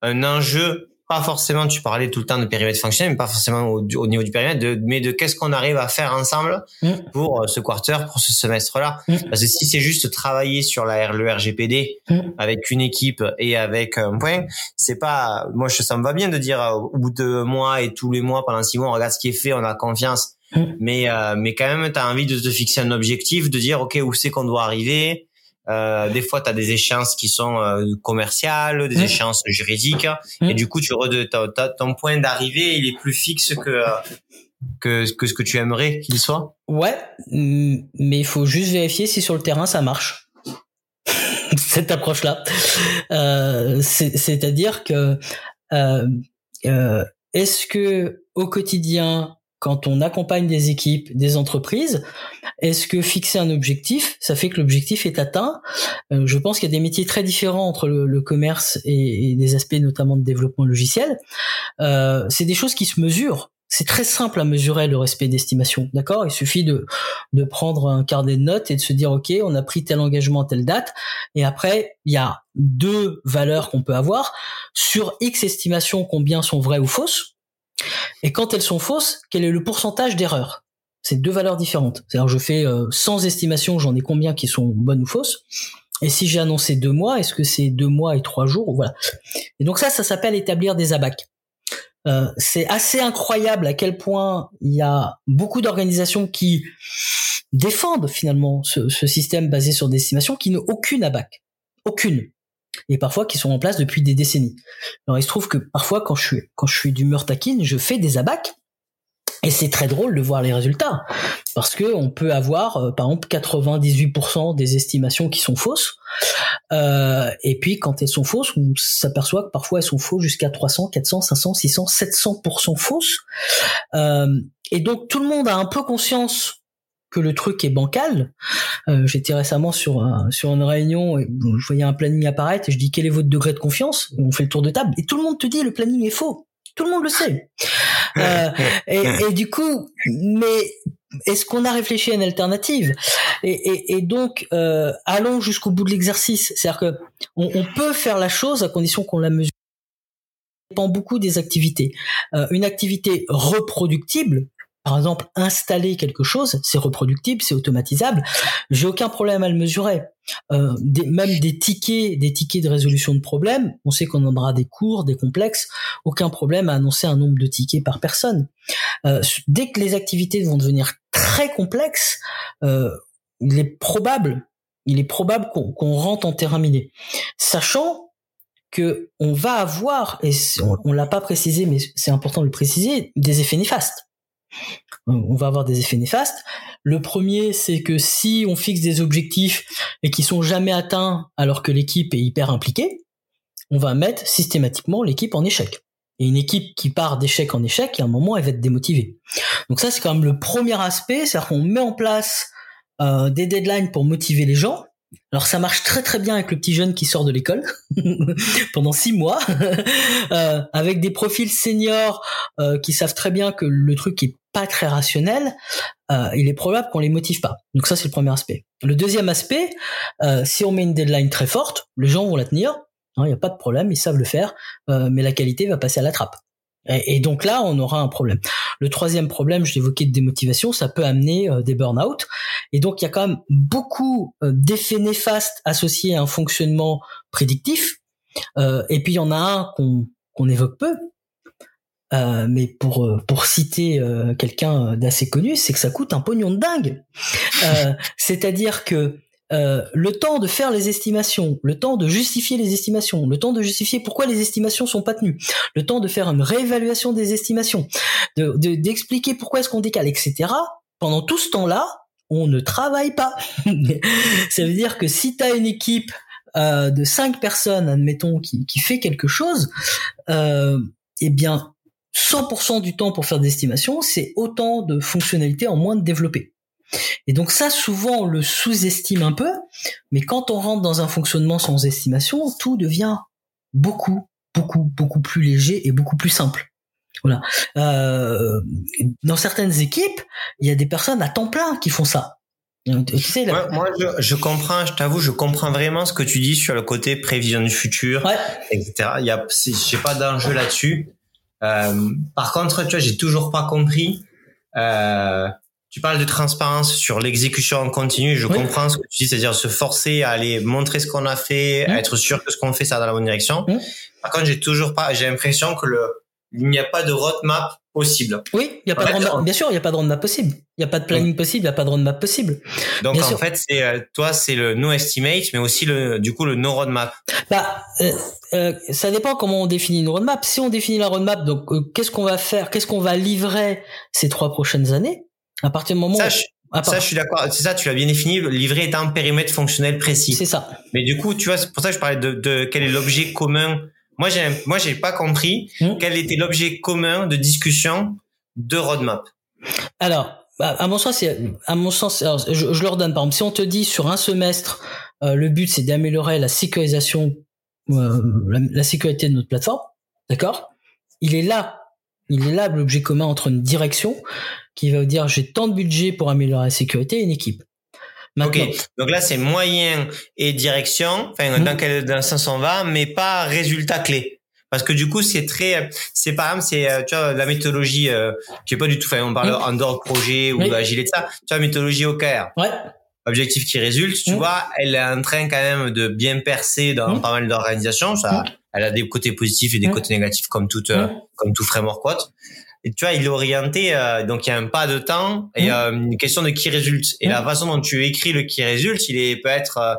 un enjeu pas forcément, tu parlais tout le temps de périmètre fonctionnel, mais pas forcément au, niveau du périmètre, de, mais de qu'est-ce qu'on arrive à faire ensemble mm. pour euh, ce quarter, pour ce semestre-là. Mm. Parce que si c'est juste travailler sur la, le RGPD mm. avec une équipe et avec un point, c'est pas, moi, ça me va bien de dire euh, au bout de mois et tous les mois, pendant six mois, on regarde ce qui est fait, on a confiance. Mais, euh, mais quand même, tu as envie de te fixer un objectif, de dire, OK, où c'est qu'on doit arriver, euh, des fois, tu as des échéances qui sont euh, commerciales, des mmh. échéances juridiques, mmh. et du coup, tu ton point d'arrivée, il est plus fixe que, que, que ce que tu aimerais qu'il soit? Ouais, mais il faut juste vérifier si sur le terrain ça marche. Cette approche-là, euh, c'est-à-dire que est-ce que au quotidien quand on accompagne des équipes, des entreprises, est-ce que fixer un objectif, ça fait que l'objectif est atteint? Euh, Je pense qu'il y a des métiers très différents entre le, commerce et, des aspects notamment de développement logiciel. Euh, c'est des choses qui se mesurent. C'est très simple à mesurer le respect d'estimation, d'accord? Il suffit de, de prendre un carnet de notes et de se dire, OK, on a pris tel engagement à telle date, et après, il y a deux valeurs qu'on peut avoir. Sur X estimations, combien sont vraies ou fausses et quand elles sont fausses, quel est le pourcentage d'erreur C'est deux valeurs différentes. C'est-à-dire je fais euh, sans estimation, j'en ai combien qui sont bonnes ou fausses. Et si j'ai annoncé deux mois, est-ce que c'est deux mois et trois jours? Voilà. Et donc ça, ça s'appelle établir des abacs. Euh, c'est assez incroyable à quel point il y a beaucoup d'organisations qui défendent finalement ce système basé sur des estimations qui n'ont aucune abac. Aucune et parfois qui sont en place depuis des décennies. Alors il se trouve que parfois quand je suis quand je suis d'humeur taquine, je fais des abacs. Et c'est très drôle de voir les résultats parce que on peut avoir euh, par exemple 98% des estimations qui sont fausses. Euh, et puis quand elles sont fausses on s'aperçoit que parfois elles sont fausses jusqu'à 300, 400, 500, 600, 700% fausses. Euh, et donc tout le monde a un peu conscience que le truc est bancal. Euh, J'étais récemment sur un, sur une réunion, et je voyais un planning apparaître et je dis quel est votre degré de confiance? On fait le tour de table et tout le monde te dit le planning est faux. Tout le monde le sait. Euh, et, et, du coup, mais est-ce qu'on a réfléchi à une alternative? Et, et, et, donc, euh, allons jusqu'au bout de l'exercice. C'est-à-dire que on, on, peut faire la chose à condition qu'on la mesure. dépend beaucoup des activités. Euh, une activité reproductible, par exemple, installer quelque chose, c'est reproductible, c'est automatisable. J'ai aucun problème à le mesurer. Euh, des, même des tickets, des tickets de résolution de problèmes, on sait qu'on en aura des courts, des complexes. Aucun problème à annoncer un nombre de tickets par personne. Euh, dès que les activités vont devenir très complexes, euh, il est probable, il est probable qu'on qu rentre en terrain miné, sachant que on va avoir, et on, on l'a pas précisé, mais c'est important de le préciser, des effets néfastes on va avoir des effets néfastes. Le premier, c'est que si on fixe des objectifs et qui sont jamais atteints alors que l'équipe est hyper impliquée, on va mettre systématiquement l'équipe en échec. Et une équipe qui part d'échec en échec, à un moment, elle va être démotivée. Donc ça, c'est quand même le premier aspect, c'est-à-dire qu'on met en place euh, des deadlines pour motiver les gens. Alors ça marche très très bien avec le petit jeune qui sort de l'école pendant six mois, euh, avec des profils seniors euh, qui savent très bien que le truc est pas très rationnel, euh, il est probable qu'on les motive pas. Donc ça c'est le premier aspect. Le deuxième aspect, euh, si on met une deadline très forte, les gens vont la tenir, il hein, n'y a pas de problème, ils savent le faire, euh, mais la qualité va passer à la trappe. Et, donc là, on aura un problème. Le troisième problème, je l'évoquais de démotivation, ça peut amener euh, des burn-out. Et donc il y a quand même beaucoup euh, d'effets néfastes associés à un fonctionnement prédictif. et puis il y en a un qu'on qu'on évoque peu, euh, mais pour euh, pour citer euh, quelqu'un d'assez connu, c'est que ça coûte un pognon de dingue. C'est-à-dire que le temps de faire les estimations, le temps de justifier les estimations, le temps de justifier pourquoi les estimations sont pas tenues, le temps de faire une réévaluation des estimations, de d'expliquer pourquoi est-ce qu'on décale, etc. Pendant tout ce temps-là, on ne travaille pas. ça veut dire que si tu as une équipe euh, de cinq personnes, admettons, qui, qui fait quelque chose, euh, eh bien, 100% du temps pour faire des estimations, c'est autant de fonctionnalités en moins de développer. Et donc ça, souvent, on le sous-estime un peu, mais quand on rentre dans un fonctionnement sans estimation, tout devient beaucoup, beaucoup, beaucoup plus léger et beaucoup plus simple. Voilà. Euh, dans certaines équipes, il y a des personnes à temps plein qui font ça. Tu sais, là... moi, je, je, comprends, je t'avoue, je comprends vraiment ce que tu dis sur le côté prévision du futur, ouais. etc. Il y a, j'ai pas d'enjeu là-dessus. Euh, par contre, tu vois, j'ai toujours pas compris. Euh, tu parles de transparence sur l'exécution en continu. Je oui. comprends ce que tu dis, c'est-à-dire se forcer à aller montrer ce qu'on a fait, mmh. à être sûr que ce qu'on fait, ça va dans la bonne direction. Mmh. Par contre, j'ai toujours pas, j'ai l'impression que le, il n'y a pas de roadmap possible. Oui, il y a pas de roadmap. Bien sûr, il n'y a pas de roadmap possible. Il n'y a pas de planning possible, il n'y a pas de roadmap possible. Donc Bien en sûr. fait, c'est euh, toi, c'est le no estimate, mais aussi le du coup le no roadmap. Bah, euh, euh, ça dépend comment on définit une roadmap. Si on définit la roadmap, donc euh, qu'est-ce qu'on va faire, qu'est-ce qu'on va livrer ces trois prochaines années? À partir du moment ça, où je, ah, ça, je suis d'accord. C'est ça, tu l'as bien défini. Livrer est un périmètre fonctionnel précis. C'est ça. Mais du coup, tu vois, c'est pour ça que je parlais de, de quel est l'objet commun moi, j'ai, moi, j'ai pas compris mmh. quel était l'objet commun de discussion de roadmap. Alors, à mon sens, à mon sens, alors, je, je, leur donne par exemple, si on te dit sur un semestre, euh, le but c'est d'améliorer la sécurisation, euh, la, la, sécurité de notre plateforme, d'accord? Il est là, il est là l'objet commun entre une direction qui va vous dire j'ai tant de budget pour améliorer la sécurité et une équipe. Maintenant. Ok, donc là c'est moyen et direction, enfin mmh. dans quel dans sens on va, mais pas résultat clé. Parce que du coup c'est très, c'est par exemple c'est tu vois la méthodologie euh, qui est pas du tout, enfin on parle mmh. en dehors projet ou oui. agile et ça, tu vois méthodologie OKR. Ouais. Objectif qui résulte, tu mmh. vois, elle est en train quand même de bien percer dans pas mal d'organisations. Ça, elle a des côtés positifs et des côtés négatifs comme toute, euh, comme tout framework et tu vois, il est orienté, euh, donc il y a un pas de temps et euh, une question de qui résulte. Et la façon dont tu écris le qui résulte, il est peut être euh,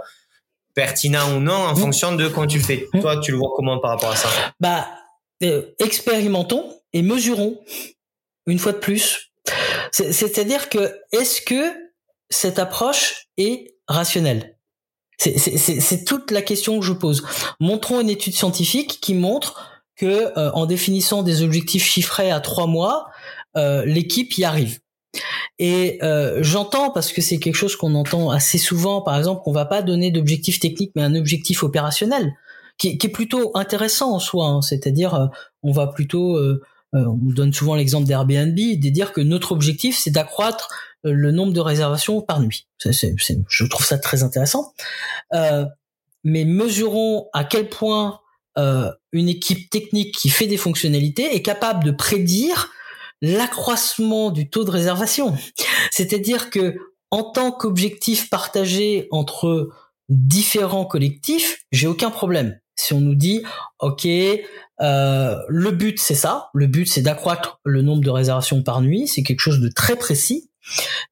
pertinent ou non en fonction de comment tu le fais. Toi, tu le vois comment par rapport à ça? Bah, euh, expérimentons et mesurons une fois de plus. C'est-à-dire que est-ce que cette approche est rationnelle? C'est toute la question que je pose. Montrons une étude scientifique qui montre que euh, en définissant des objectifs chiffrés à trois mois, euh, l'équipe y arrive. Et euh, j'entends parce que c'est quelque chose qu'on entend assez souvent, par exemple, qu'on va pas donner d'objectif technique, mais un objectif opérationnel, qui, qui est plutôt intéressant en soi. Hein. C'est-à-dire, euh, on va plutôt, euh, on donne souvent l'exemple d'Airbnb, de dire que notre objectif, c'est d'accroître le nombre de réservations par nuit. je trouve ça très intéressant. mais mesurons à quel point une équipe technique qui fait des fonctionnalités est capable de prédire l'accroissement du taux de réservation. C'est-à-dire que en tant qu'objectif partagé entre différents collectifs, j'ai aucun problème. Si on nous dit, ok, euh, le but c'est ça, le but c'est d'accroître le nombre de réservations par nuit, c'est quelque chose de très précis,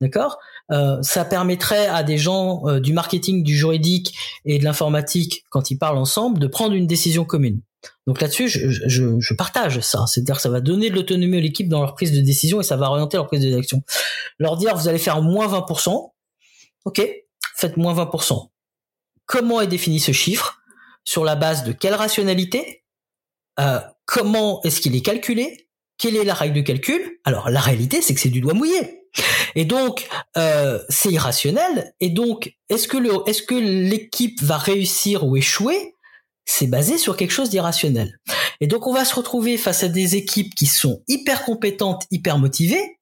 d'accord? Euh, Ça permettrait à des gens euh, du marketing, du juridique et de l'informatique, quand ils parlent ensemble, de prendre une décision commune. Donc là-dessus, je, partage ça. C'est-à-dire que ça va donner de l'autonomie à l'équipe dans leur prise de décision et ça va orienter leur prise de. Leur dire, vous allez faire moins 20%. Ok, faites moins 20%. Comment est défini ce chiffre? Sur la base de quelle rationalité? Euh, Comment est-ce qu'il est calculé? Quelle est la règle de calcul? Alors la réalité, c'est que c'est du doigt mouillé. Et donc, euh, c'est irrationnel. Et donc, est-ce que le, est-ce que l'équipe va réussir ou échouer? C'est basé sur quelque chose d'irrationnel. Et donc on va se retrouver face à des équipes qui sont hyper compétentes, hyper motivées,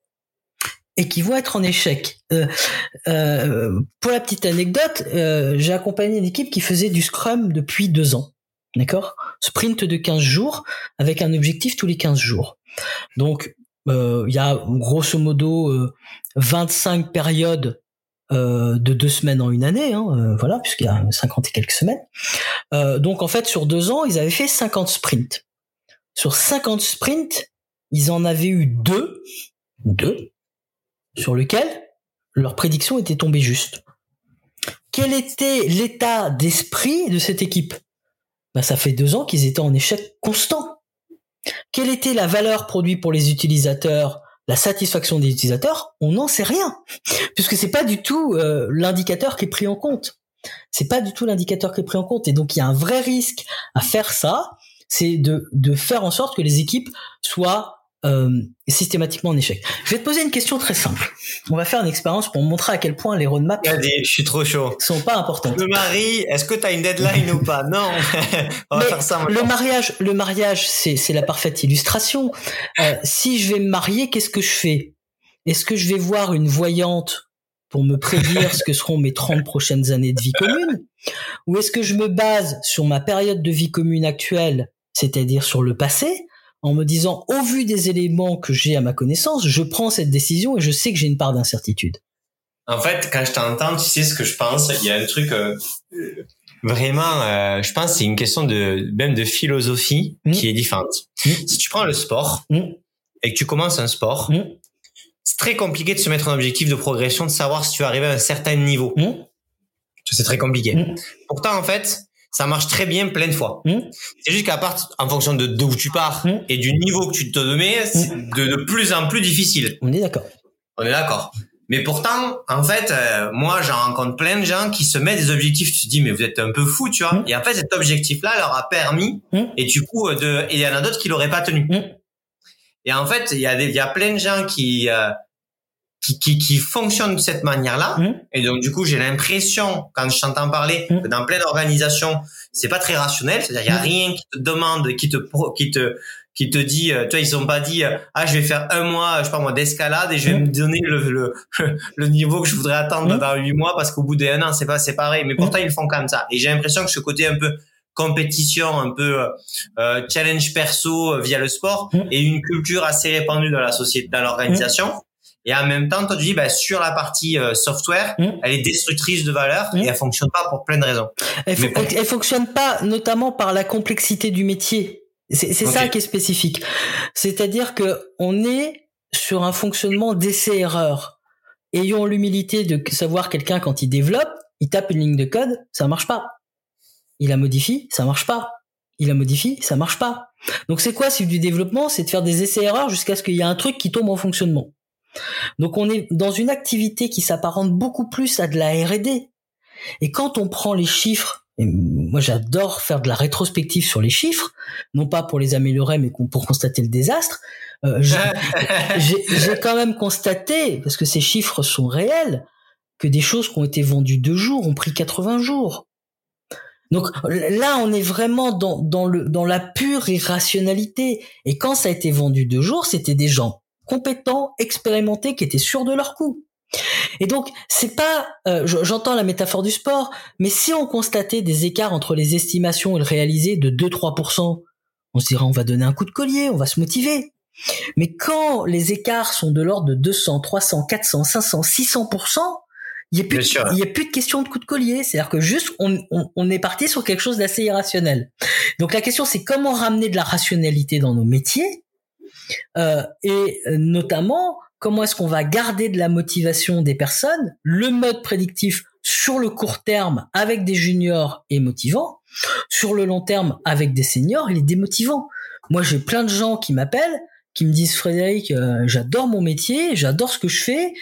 et qui vont être en échec. Euh, euh, pour la petite anecdote, euh, j'ai accompagné une équipe qui faisait du Scrum depuis deux ans. D'accord? Sprint de 15 jours avec un objectif tous les 15 jours. Donc, il y a grosso modo 25 périodes euh, de deux semaines en une année, hein, euh, voilà, puisqu'il y a 50 et quelques semaines. Euh, donc en fait, sur deux ans, ils avaient fait 50 sprints. Sur 50 sprints, ils en avaient eu deux, deux, sur lesquels leur prédiction était tombée juste. Quel était l'état d'esprit de cette équipe? Ben, Ça fait deux ans qu'ils étaient en échec constant. Quelle était la valeur produite pour les utilisateurs la satisfaction des utilisateurs, on n'en sait rien, puisque c'est pas du tout euh, l'indicateur qui est pris en compte. C'est pas du tout l'indicateur qui est pris en compte, et donc il y a un vrai risque à faire ça, c'est de, de faire en sorte que les équipes soient euh, systématiquement en échec. Je vais te poser une question très simple. On va faire une expérience pour montrer à quel point les roadmaps je suis trop chaud. sont pas importantes. Le mari, est-ce que tu as une deadline ou pas? Non. On va faire ça le mariage, le mariage, c'est c'est la parfaite illustration. Euh, si je vais me marier, qu'est-ce que je fais? Est-ce que je vais voir une voyante pour me prédire ce que seront mes 30 prochaines années de vie commune? Ou est-ce que je me base sur ma période de vie commune actuelle, c'est-à-dire sur le passé? En me disant, au vu des éléments que j'ai à ma connaissance, je prends cette décision et je sais que j'ai une part d'incertitude. En fait, quand je t'entends, tu sais ce que je pense. Il y a un truc euh, vraiment, euh, je pense, c'est une question de même de philosophie mmh. qui est différente. Mmh. Si tu prends le sport mmh. et que tu commences un sport, c'est très compliqué de se mettre un objectif de progression, de savoir si tu vas arriver à un certain niveau. C'est très compliqué. Pourtant, en fait, ça marche très bien plein de fois. Mmh. C'est juste qu'à part, en fonction de d'où tu pars mmh. et du niveau que tu te mets, c'est mmh. de, de, plus en plus difficile. On est d'accord. On est d'accord. Mais pourtant, en fait, euh, moi, j'en rencontre plein de gens qui se mettent des objectifs. Tu te dis, mais vous êtes un peu fou, tu vois. Et en fait, cet objectif-là leur a permis, et du coup, de, et il y en a d'autres qui l'auraient pas tenu. Et en fait, il y a des, il y a plein de gens qui, euh, qui, qui, qui fonctionne de cette manière-là. Mmh. Et donc, du coup, j'ai l'impression, quand je t'entends parler, mmh. que dans pleine organisation, c'est pas très rationnel. C'est-à-dire, il y a mmh. rien qui te demande, qui te, qui te, qui te dit, euh, tu vois, ils ont pas dit, euh, ah, je vais faire un mois, je sais pas moi, d'escalade et je vais me donner le, le, le, niveau que je voudrais attendre dans huit mois parce qu'au bout d'un an, c'est pas, c'est pareil. Mais pourtant, ils le font comme ça. Et j'ai l'impression que ce côté un peu compétition, un peu euh, challenge perso via le sport et une culture assez répandue dans la société, dans l'organisation. Et en même temps, toi, tu dis, bah, sur la partie euh, software, mmh. elle est destructrice de valeur mmh. et elle fonctionne pas pour plein de raisons. Elle, elle, fonctionne pas notamment par la complexité du métier. C'est ça qui est spécifique. C'est-à-dire que on est sur un fonctionnement d'essai-erreur. Ayons l'humilité de savoir quelqu'un quand il développe, il tape une ligne de code, ça marche pas. Il la modifie, ça marche pas. Il la modifie, ça marche pas. Donc c'est quoi, c'est du développement, c'est de faire des essais-erreurs jusqu'à ce qu'il y ait un truc qui tombe en fonctionnement. Donc on est dans une activité qui s'apparente beaucoup plus à de la R&D. Et quand on prend les chiffres, et moi j'adore faire de la rétrospective sur les chiffres, non pas pour les améliorer, mais pour constater le désastre. Euh, j'ai quand même constaté, parce que ces chiffres sont réels, que des choses qui ont été vendues deux jours ont pris 80 jours. Donc là, on est vraiment dans, dans, le, dans la pure irrationalité. Et quand ça a été vendu deux jours, c'était des gens compétents, expérimentés, qui étaient sûrs de leur coup. Et donc, c'est pas, euh, j'entends la métaphore du sport, mais si on constatait des écarts entre les estimations et le réalisé de 2-3%, on se dirait on va donner un coup de collier, on va se motiver. Mais quand les écarts sont de l'ordre de 200, 300, 400, 500, 600%, il n'y a, plus de, il y a plus de question de coup de collier. C'est-à-dire que juste, on, on, on est parti sur quelque chose d'assez irrationnel. Donc la question, c'est comment ramener de la rationalité dans nos métiers euh, et notamment comment est-ce qu'on va garder de la motivation des personnes, le mode prédictif sur le court terme avec des juniors est motivant, sur le long terme avec des seniors, il est démotivant. Moi, j'ai plein de gens qui m'appellent, qui me disent Frédéric, euh, j'adore mon métier, j'adore ce que je fais,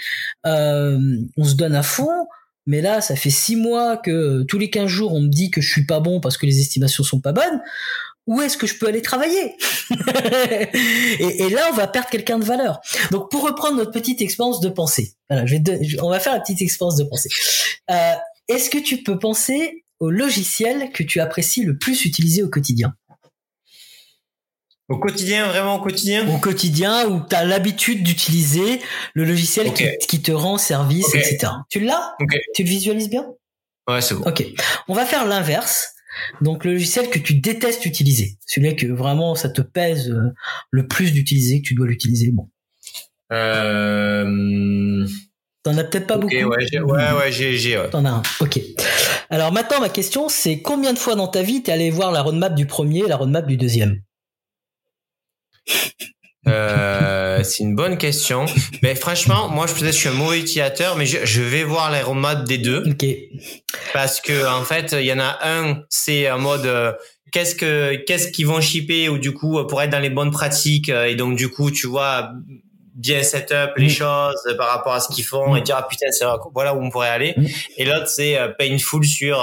euh, on se donne à fond, mais là, ça fait six mois que tous les quinze jours, on me dit que je suis pas bon parce que les estimations sont pas bonnes où est-ce que je peux aller travailler et, là, on va perdre quelqu'un de valeur. Donc, pour reprendre notre petite expérience de pensée, voilà, je vais on va faire la petite expérience de pensée. Euh, est-ce que tu peux penser au logiciel que tu apprécies le plus utiliser au quotidien? Au quotidien, vraiment au quotidien? Au quotidien, où tu as l'habitude d'utiliser le logiciel qui, te rend service, etc. Tu l'as? Tu le visualises bien? Ouais, c'est bon. Ok. On va faire l'inverse. Donc le logiciel que tu détestes utiliser, celui que vraiment ça te pèse euh, le plus d'utiliser, que tu dois l'utiliser. Bon. Euh... T'en as peut-être pas beaucoup. Ouais, j'ai, ouais, ouais, j'ai, T'en as un. Ok. Alors maintenant ma question c'est combien de fois dans ta vie t'es allé voir la roadmap du premier, et la roadmap du deuxième? Euh, c'est une bonne question. Mais franchement, moi, je peut-être je suis un mauvais utilisateur, mais je, je vais voir les roadmaps des deux. Ok. Parce que en fait, il y en a un, c'est en mode euh, qu'est-ce que qu'est-ce qu'ils vont shipper ou du coup pour être dans les bonnes pratiques euh, et donc du coup, tu vois bien setup les mm. choses par rapport à ce qu'ils font et dire ah putain c'est voilà où on pourrait aller. Mm. Et l'autre c'est painful sur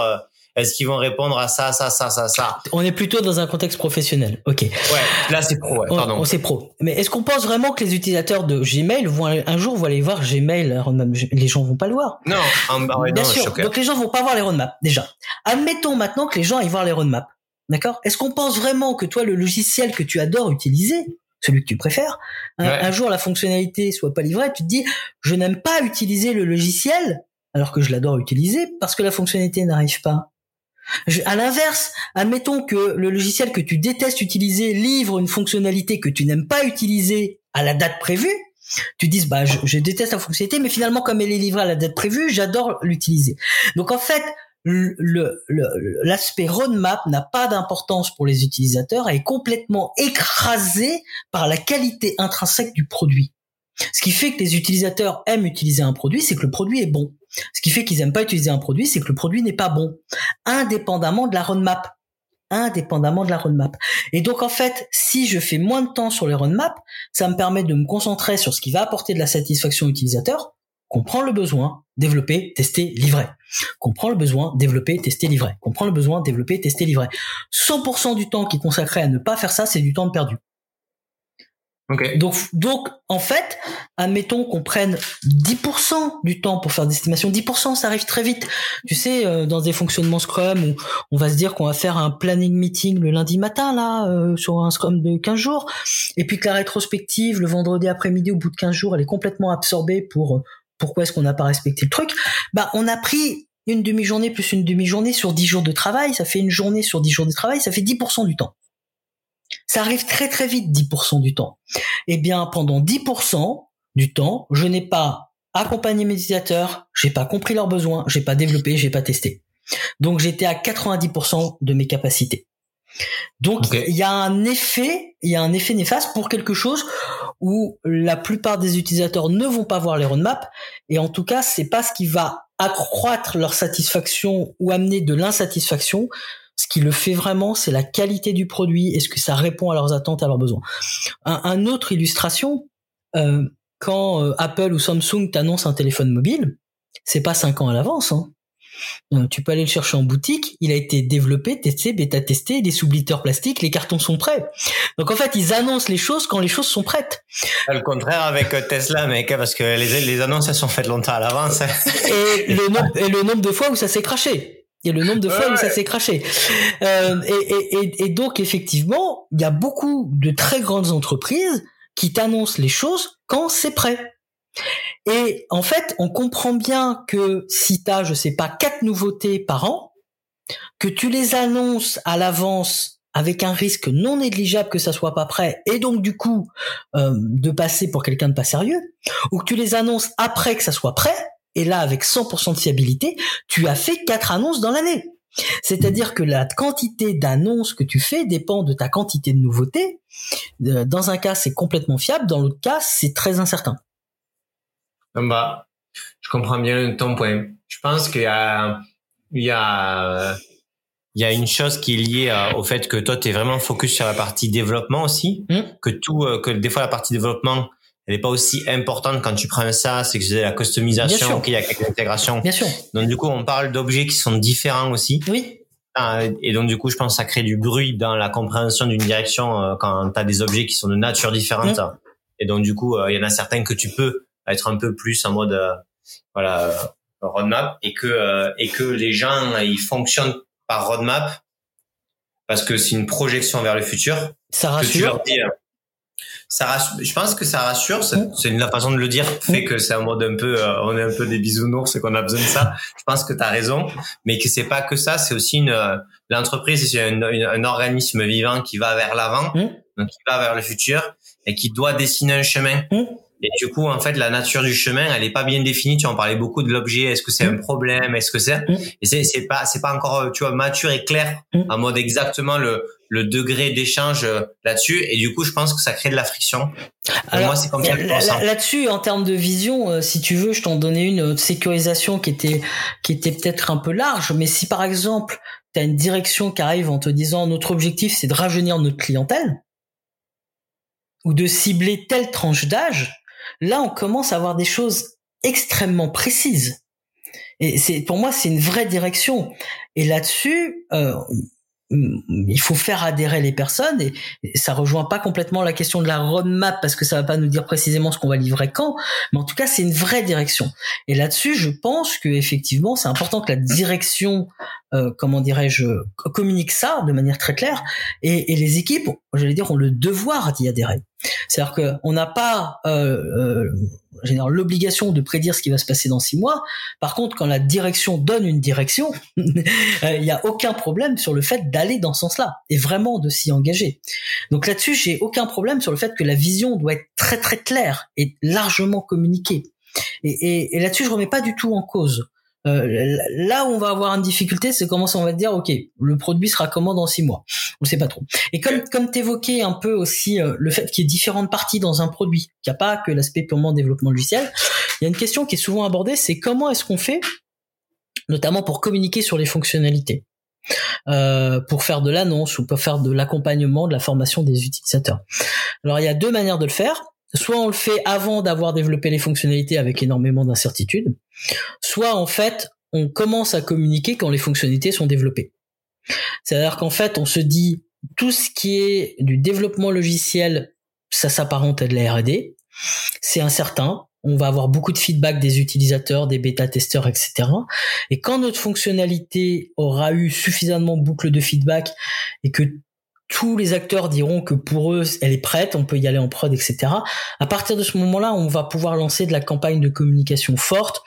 est-ce qu'ils vont répondre à ça, ça, ça, ça, ça? On est plutôt dans un contexte professionnel. Ok. Ouais, là c'est pro. Ouais, pardon. On, c'est pro. Mais est-ce qu'on pense vraiment que les utilisateurs de Gmail vont un jour vont aller voir Gmail Les gens vont pas le voir. Non. Bien sûr. Donc les gens vont pas voir les roadmaps déjà. Admettons maintenant que les gens aillent voir les roadmaps. D'accord? Est-ce qu'on pense vraiment que toi le logiciel que tu adores utiliser celui que tu préfères. Un, jour, la fonctionnalité soit pas livrée, tu te dis, je n'aime pas utiliser le logiciel, alors que je l'adore utiliser, parce que la fonctionnalité n'arrive pas? À l'inverse, admettons que le logiciel que tu détestes utiliser livre une fonctionnalité que tu n'aimes pas utiliser à la date prévue. Tu dis bah je, déteste la fonctionnalité, mais finalement comme elle est livrée à la date prévue, j'adore l'utiliser. Donc en fait, l'aspect roadmap n'a pas d'importance pour les utilisateurs et est complètement écrasé par la qualité intrinsèque du produit. Ce qui fait que les utilisateurs aiment utiliser un produit, c'est que le produit est bon. Ce qui fait qu'ils aiment pas utiliser un produit, c'est que le produit n'est pas bon, indépendamment de la roadmap. Indépendamment de la roadmap. Et donc en fait, si je fais moins de temps sur les roadmaps, ça me permet de me concentrer sur ce qui va apporter de la satisfaction utilisateur, comprendre le besoin, développer, tester, livrer. Comprendre le besoin, développer, tester, livrer. Comprendre le besoin, développer, tester, livrer. 100% du temps qui est consacré à ne pas faire ça, c'est du temps perdu. Donc, donc, en fait, admettons qu'on prenne 10% du temps pour faire des estimations. 10%, ça arrive très vite. Tu sais, euh, dans des fonctionnements Scrum où on va se dire qu'on va faire un planning meeting le lundi matin, là, euh, sur un Scrum de 15 jours, et puis que la rétrospective, le vendredi après-midi, au bout de 15 jours, elle est complètement absorbée pour euh, pourquoi est-ce qu'on n'a pas respecté le truc. Bah, on a pris une demi-journée plus une demi-journée sur 10 jours de travail, ça fait une journée sur 10 jours de travail, ça fait 10% du temps. Ça arrive très très vite 10% du temps. Eh bien, pendant 10% du temps, je n'ai pas accompagné mes utilisateurs, j'ai pas compris leurs besoins, j'ai pas développé, j'ai pas testé. Donc j'étais à 90% de mes capacités. Donc il y a un effet, il y a un effet néfaste pour quelque chose où la plupart des utilisateurs ne vont pas voir les roadmaps et en tout cas c'est pas ce qui va accroître leur satisfaction ou amener de l'insatisfaction, ce qui le fait vraiment, c'est la qualité du produit. Est-ce que ça répond à leurs attentes, à leurs besoins Un, autre illustration, euh, quand euh, Apple ou Samsung t'annoncent un téléphone mobile, c'est pas cinq ans à l'avance. Hein. Euh, tu peux aller le chercher en boutique. Il a été développé, testé, bêta testé, des sous-blitters plastiques, les cartons sont prêts. Donc en fait, ils annoncent les choses quand les choses sont prêtes. Le contraire avec Tesla, mec, hein, parce que les, les annonces elles sont faites longtemps à l'avance. et, le nombre, et le nombre de fois où ça s'est craché. Et le nombre de fois où ça s'est craché. Euh, et, et, et, donc effectivement, il y a beaucoup de très grandes entreprises qui t'annoncent les choses quand c'est prêt. Et en fait, on comprend bien que si tu as, je sais pas, quatre nouveautés par an, que tu les annonces à l'avance avec un risque non négligeable que ça soit pas prêt et donc du coup euh, de passer pour quelqu'un de pas sérieux, ou que tu les annonces après que ça soit prêt, et là avec 100% de fiabilité, tu as fait quatre annonces dans l'année. C'est-à-dire que la quantité d'annonces que tu fais dépend de ta quantité de nouveautés. Euh, dans un cas, c'est complètement fiable, dans l'autre cas, c'est très incertain. Bah, je comprends bien ton point. Je pense qu'il y a, il y a, il y a une chose qui est liée euh, au fait que toi, tu es vraiment focus sur la partie développement aussi, mmh. que tout, euh, que des fois la partie développement, elle n'est pas aussi importante quand tu prends ça, c'est que c'est la customisation, qu'il y a quelques intégrations. Bien sûr. Donc du coup, on parle d'objets qui sont différents aussi. Oui. Ah, et donc du coup, je pense que ça crée du bruit dans la compréhension d'une direction euh, quand tu as des objets qui sont de nature différente. Mmh. Et donc du coup, il y en a certains que tu peux être un peu plus en mode euh, voilà euh, roadmap et que euh, et que les gens ils fonctionnent par roadmap parce que c'est une projection vers le futur. Ça rassure. Ça rassure, je pense que ça rassure. C'est une façon de le dire fait que c'est un mode un peu, on est un peu des bisounours et qu'on a besoin de ça. Je pense que tu as raison, mais que c'est pas que ça. C'est aussi une l'entreprise, c'est un, un, organisme vivant qui va vers l'avant, donc qui va vers le futur et qui doit dessiner un chemin. Et du coup, en fait, la nature du chemin, elle est pas bien définie. Tu en parlais beaucoup de l'objet. Est-ce que c'est un mm. problème? Est-ce que c'est mm. Et c'est c'est pas c'est pas encore tu vois mature et clair mm. en mode exactement le le degré d'échange euh, là-dessus. Et du coup, je pense que ça crée de la friction. Alors, moi, c'est comme ça Là-dessus, en termes de vision, euh, si tu veux, je t'en donnais une euh, sécurisation qui était qui était peut-être un peu large. Mais si par exemple, tu as une direction qui arrive en te disant notre objectif, c'est de rajeunir notre clientèle ou de cibler telle tranche d'âge Là, on commence à avoir des choses extrêmement précises. Et c'est pour moi, c'est une vraie direction. Et là-dessus, euh, il faut faire adhérer les personnes et, ça rejoint pas complètement la question de la roadmap parce que ça va pas nous dire précisément ce qu'on va livrer quand, mais en tout cas c'est une vraie direction. Et là-dessus, je pense que effectivement c'est important que la direction, euh, comment dirais-je, communique ça de manière très claire et, et les équipes, j'allais dire, ont le devoir d'y adhérer. C'est-à-dire qu'on n'a pas euh, euh, l'obligation de prédire ce qui va se passer dans six mois. Par contre, quand la direction donne une direction, euh, il n'y a aucun problème sur le fait d'aller dans ce sens-là et vraiment de s'y engager. Donc là-dessus, j'ai aucun problème sur le fait que la vision doit être très très claire et largement communiquée. Et, là-dessus, je remets pas du tout en cause. Euh, là où on va avoir une difficulté, c'est comment on va dire, ok, le produit sera comment dans six mois. On sait pas trop. Et comme comme t'évoquais un peu aussi euh, le fait qu'il y ait différentes parties dans un produit, qu'il n'y a pas que l'aspect purement développement logiciel, il y a une question qui est souvent abordée, c'est comment est-ce qu'on fait, notamment pour communiquer sur les fonctionnalités. Euh, pour faire de l'annonce ou pour faire de l'accompagnement, de la formation des utilisateurs. Alors il y a deux manières de le faire soit on le fait avant d'avoir développé les fonctionnalités avec énormément d'incertitudes, soit en fait on commence à communiquer quand les fonctionnalités sont développées. C'est-à-dire qu'en fait on se dit tout ce qui est du développement logiciel, ça s'apparente à de la R&D, c'est incertain, on va avoir beaucoup de feedback des utilisateurs, des bêta-testeurs, etc. Et quand notre fonctionnalité aura eu suffisamment de boucles de feedback et que tous les acteurs diront que pour eux, elle est prête, on peut y aller en prod, etc. À partir de ce moment-là, on va pouvoir lancer de la campagne de communication forte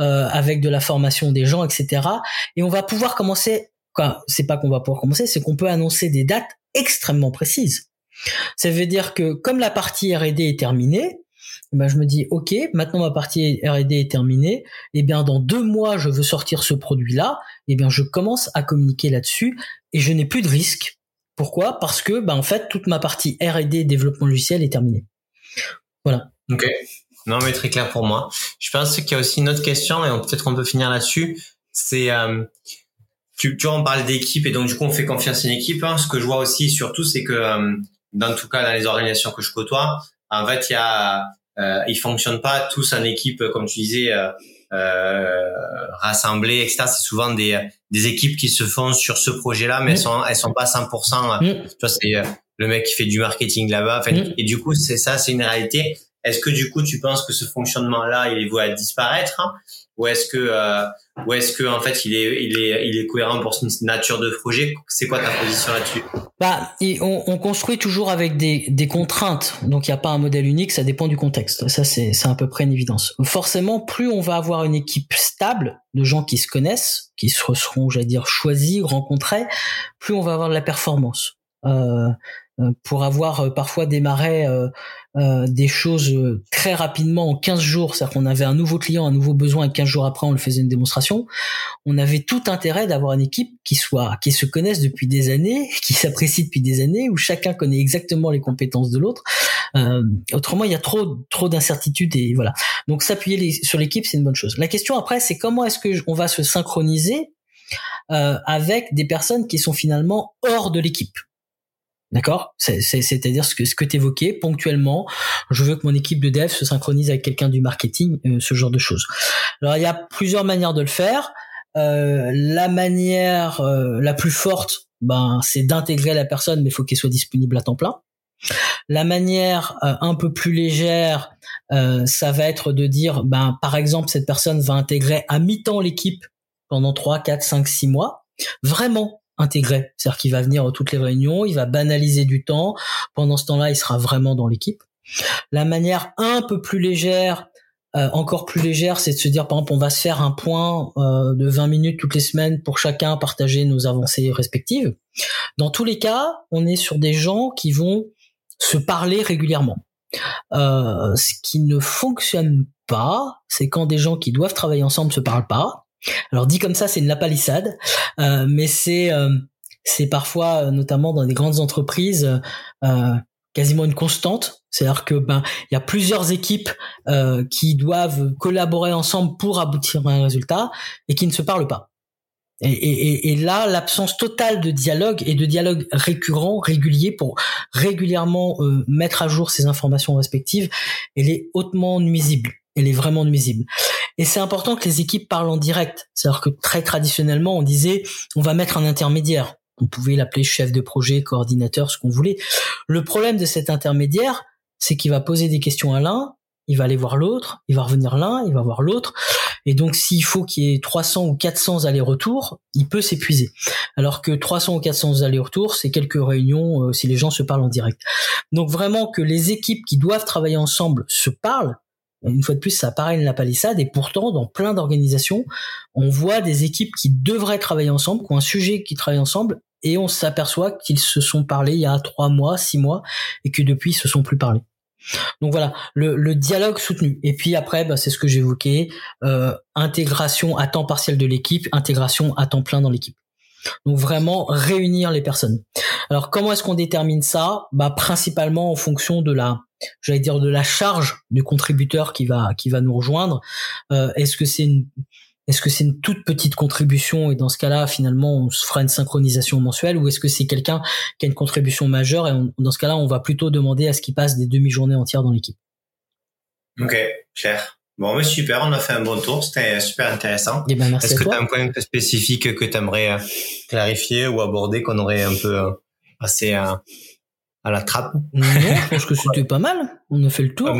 euh, avec de la formation des gens, etc. Et on va pouvoir commencer. C'est pas qu'on va pouvoir commencer, c'est qu'on peut annoncer des dates extrêmement précises. Ça veut dire que comme la partie R&D est terminée, eh ben je me dis ok, maintenant ma partie R&D est terminée. Et eh bien dans deux mois, je veux sortir ce produit-là. Et eh bien je commence à communiquer là-dessus et je n'ai plus de risque pourquoi? Parce que, bah, en fait, toute ma partie R&D développement logiciel est terminée. Voilà. Ok. Non, mais très clair pour moi. Je pense qu'il y a aussi une autre question, et peut-être qu'on peut finir là-dessus. C'est, euh, tu, tu vois, on parle d'équipe, et donc du coup, on fait confiance à une équipe. Hein. Ce que je vois aussi, surtout, c'est que, euh, dans tout cas, dans les organisations que je côtoie, en fait, il y a, euh, ils fonctionnent pas tous en équipe, comme tu disais, euh, rassemblées, etc. C'est souvent des, des équipes qui se font sur ce projet-là, mais elles Mm. sont elles sont pas 100%. euh, Mm. Tu vois, c'est euh, le mec qui fait du marketing là-bas. Mm. Et du coup, c'est ça, c'est une réalité. Est-ce que du coup, tu penses que ce fonctionnement-là, il est voué à disparaître, hein? Ou est-ce que, euh, ou est-ce que en fait, il est, il est, il est cohérent pour cette nature de projet? C'est quoi ta position là-dessus? Bah, on, on construit toujours avec des, des contraintes, donc il n'y a pas un modèle unique, ça dépend du contexte. Ça, c'est c'est à peu près une évidence. Forcément, plus on va avoir une équipe stable de gens qui se connaissent, qui se seront, j'allais dire, choisis, rencontrés, plus on va avoir de la performance. Euh, euh, pour avoir euh, parfois démarré euh, euh, des choses euh, très rapidement en 15 jours, c'est-à-dire qu'on avait un nouveau client, un nouveau besoin, et 15 jours après on le faisait une démonstration, on avait tout intérêt d'avoir une équipe qui soit, qui se connaisse depuis des années, qui s'apprécie depuis des années, où chacun connaît exactement les compétences de l'autre. Euh, autrement, il y a trop, trop d'incertitudes et voilà. Donc s'appuyer sur l'équipe, c'est une bonne chose. La question après, c'est comment est-ce que on va se synchroniser avec des personnes qui sont finalement hors de l'équipe? D'accord? C'est- c'est- C'est-à-dire ce que, ce que tu évoquais ponctuellement. Je veux que mon équipe de dev se synchronise avec quelqu'un du marketing, euh, ce genre de choses. Alors il y a plusieurs manières de le faire. Euh, la manière euh, la plus forte, ben, c'est d'intégrer la personne, mais il faut qu'elle soit disponible à temps plein. La manière euh, un peu plus légère, euh, ça va être de dire, ben, par exemple, cette personne va intégrer à mi-temps l'équipe pendant 3, 4, 5, 6 mois. Vraiment intégré. C'est-à-dire qu'il va venir à toutes les réunions, il va banaliser du temps. Pendant ce temps-là, il sera vraiment dans l'équipe. La manière un peu plus légère, euh, encore plus légère, c'est de se dire, par exemple, on va se faire un point euh, de 20 minutes toutes les semaines pour chacun partager nos avancées respectives. Dans tous les cas, on est sur des gens qui vont se parler régulièrement. Euh, ce qui ne fonctionne pas, c'est quand des gens qui doivent travailler ensemble se parlent pas. Alors dit comme ça, c'est une lapalissade, euh, mais c'est euh, c'est parfois, euh, notamment dans des grandes entreprises, euh, quasiment une constante. C'est-à-dire que ben il y a plusieurs équipes euh, qui doivent collaborer ensemble pour aboutir à un résultat et qui ne se parlent pas. Et, et, et là, l'absence totale de dialogue et de dialogue récurrent, régulier, pour régulièrement euh, mettre à jour ces informations respectives, elle est hautement nuisible. Elle est vraiment nuisible. Et c'est important que les équipes parlent en direct. C'est-à-dire que très traditionnellement, on disait, on va mettre un intermédiaire. On pouvait l'appeler chef de projet, coordinateur, ce qu'on voulait. Le problème de cet intermédiaire, c'est qu'il va poser des questions à l'un, il va aller voir l'autre, il va revenir l'un, il va voir l'autre. Et donc, s'il faut qu'il y ait 300 ou 400 allers-retours, il peut s'épuiser. Alors que 300 ou 400 allers-retours, c'est quelques réunions euh, si les gens se parlent en direct. Donc vraiment que les équipes qui doivent travailler ensemble se parlent. Une fois de plus, ça paraît une lapalissade et pourtant, dans plein d'organisations, on voit des équipes qui devraient travailler ensemble, qui ont un sujet qui travaille ensemble, et on s'aperçoit qu'ils se sont parlé il y a trois mois, six mois, et que depuis, ils se sont plus parlé. Donc voilà, le, le dialogue soutenu. Et puis après, bah, c'est ce que j'évoquais, euh, intégration à temps partiel de l'équipe, intégration à temps plein dans l'équipe. Donc vraiment réunir les personnes. Alors comment est-ce qu'on détermine ça? Bah principalement en fonction de la, j'allais dire de la charge du contributeur qui va qui va nous rejoindre. Euh, est-ce que c'est une est-ce que c'est une toute petite contribution? Et dans ce cas-là, finalement, on se fera une synchronisation mensuelle ou est-ce que c'est quelqu'un qui a une contribution majeure? Et dans ce cas-là, on va plutôt demander à ce qu'il passe des demi-journées entières dans l'équipe. Ok, clair. Bon, mais super, on a fait un bon tour, c'était super intéressant. Eh ben, merci Est-ce que tu as un point spécifique que tu aimerais clarifier ou aborder qu'on aurait un peu euh, passé à, la trappe Non, je pense que c'était pas mal. On a fait le tour.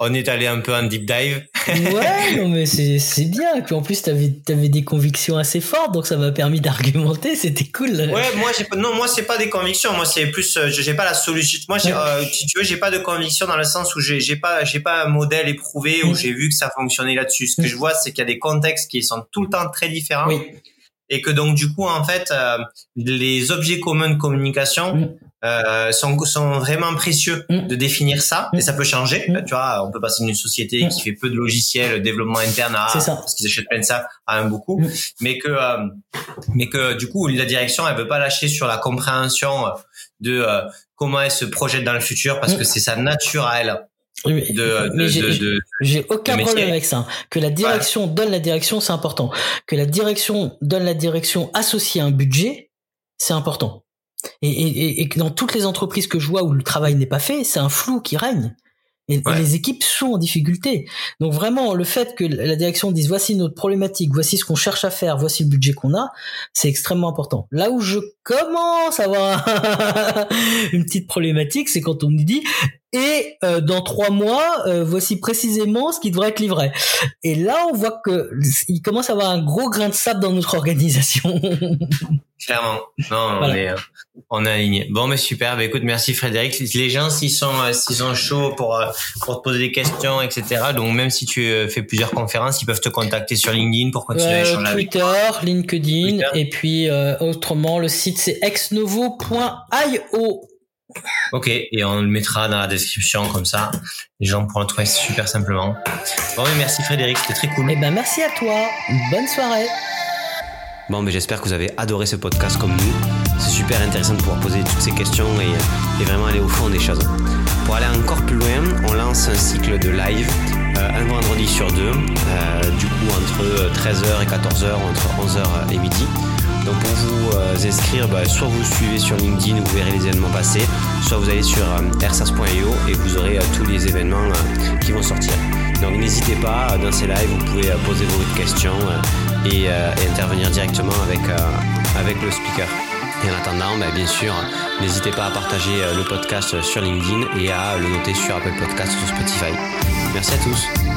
on, est allé un peu en deep dive. Ouais, non mais c'est bien. Et puis en plus, t'avais avais des convictions assez fortes, donc ça m'a permis d'argumenter. C'était cool. Ouais, moi j'ai pas non, moi c'est pas des convictions, moi c'est plus euh, j'ai pas la solution. Moi Ouais. euh, si tu veux, j'ai pas de conviction dans le sens où j'ai j'ai pas j'ai pas un modèle éprouvé où j'ai vu que ça fonctionnait là-dessus. Ce que je vois c'est qu'il y a des contextes qui sont tout le temps très différents Oui. et que donc du coup en fait euh, les objets communs de communication Mm. Euh, sont sont vraiment précieux Mm. de définir ça Mm. et ça peut changer. Mm. Euh, Tu vois, on peut passer d'une société qui fait peu de logiciels, développement interne à ça. parce qu'ils achètent plein de ça à un beaucoup, mais que euh, mais que du coup la direction elle veut pas lâcher sur la compréhension de euh, comment elle se projette dans le futur parce que c'est sa nature à elle Oui, de j'ai- aucun de problème avec ça. Que la direction donne la direction, c'est important. Que la direction donne la direction associée à un budget, c'est important. Et, et, et- dans toutes les entreprises que je vois où le travail n'est pas fait, c'est un flou qui règne. Et, les équipes sont en difficulté. Donc vraiment, le fait que la direction dise voici notre problématique, voici ce qu'on cherche à faire, voici le budget qu'on a, c'est extrêmement important. Là où je commence à avoir une petite problématique, c'est quand on nous dit et euh, dans trois mois, euh, voici précisément ce qui devrait être livré. Et là, on voit que il commence à avoir un gros grain de sable dans notre organisation. Clairement. Non, on est, on est aligné. Bon, mais super. Bah, écoute, merci Frédéric. Les gens, s'ils sont, euh, s'ils sont chauds pour, pour te poser des questions, etc. Donc, même si tu fais plusieurs conférences, ils peuvent te contacter sur LinkedIn pour continuer à échanger Twitter, LinkedIn, et puis autrement, le site c'est exnovo.io. Ok, et on le mettra dans la description comme ça. Les gens pourront le trouver super simplement. Bon, merci Frédéric, c'était très cool. Eh ben merci à toi. Bonne soirée. Bon, mais j'espère que vous avez adoré ce podcast comme nous. C'est super intéressant de pouvoir poser toutes ces questions et, vraiment aller au fond des choses. Pour aller encore plus loin, on lance un cycle de live euh, un vendredi sur deux, euh, du coup entre 13h et 14h, entre 11h et midi. Donc pour vous euh, inscrire, bah, soit vous suivez sur LinkedIn, vous verrez les événements passer, soit vous allez sur ersas.io et vous aurez euh, tous les événements euh, qui vont sortir. Donc n'hésitez pas, dans ces lives, vous pouvez poser vos questions et, intervenir directement avec, avec le speaker. Et en attendant, bah, bien sûr, n'hésitez pas à partager le podcast sur LinkedIn et à le noter sur Apple Podcast ou Spotify. Merci à tous.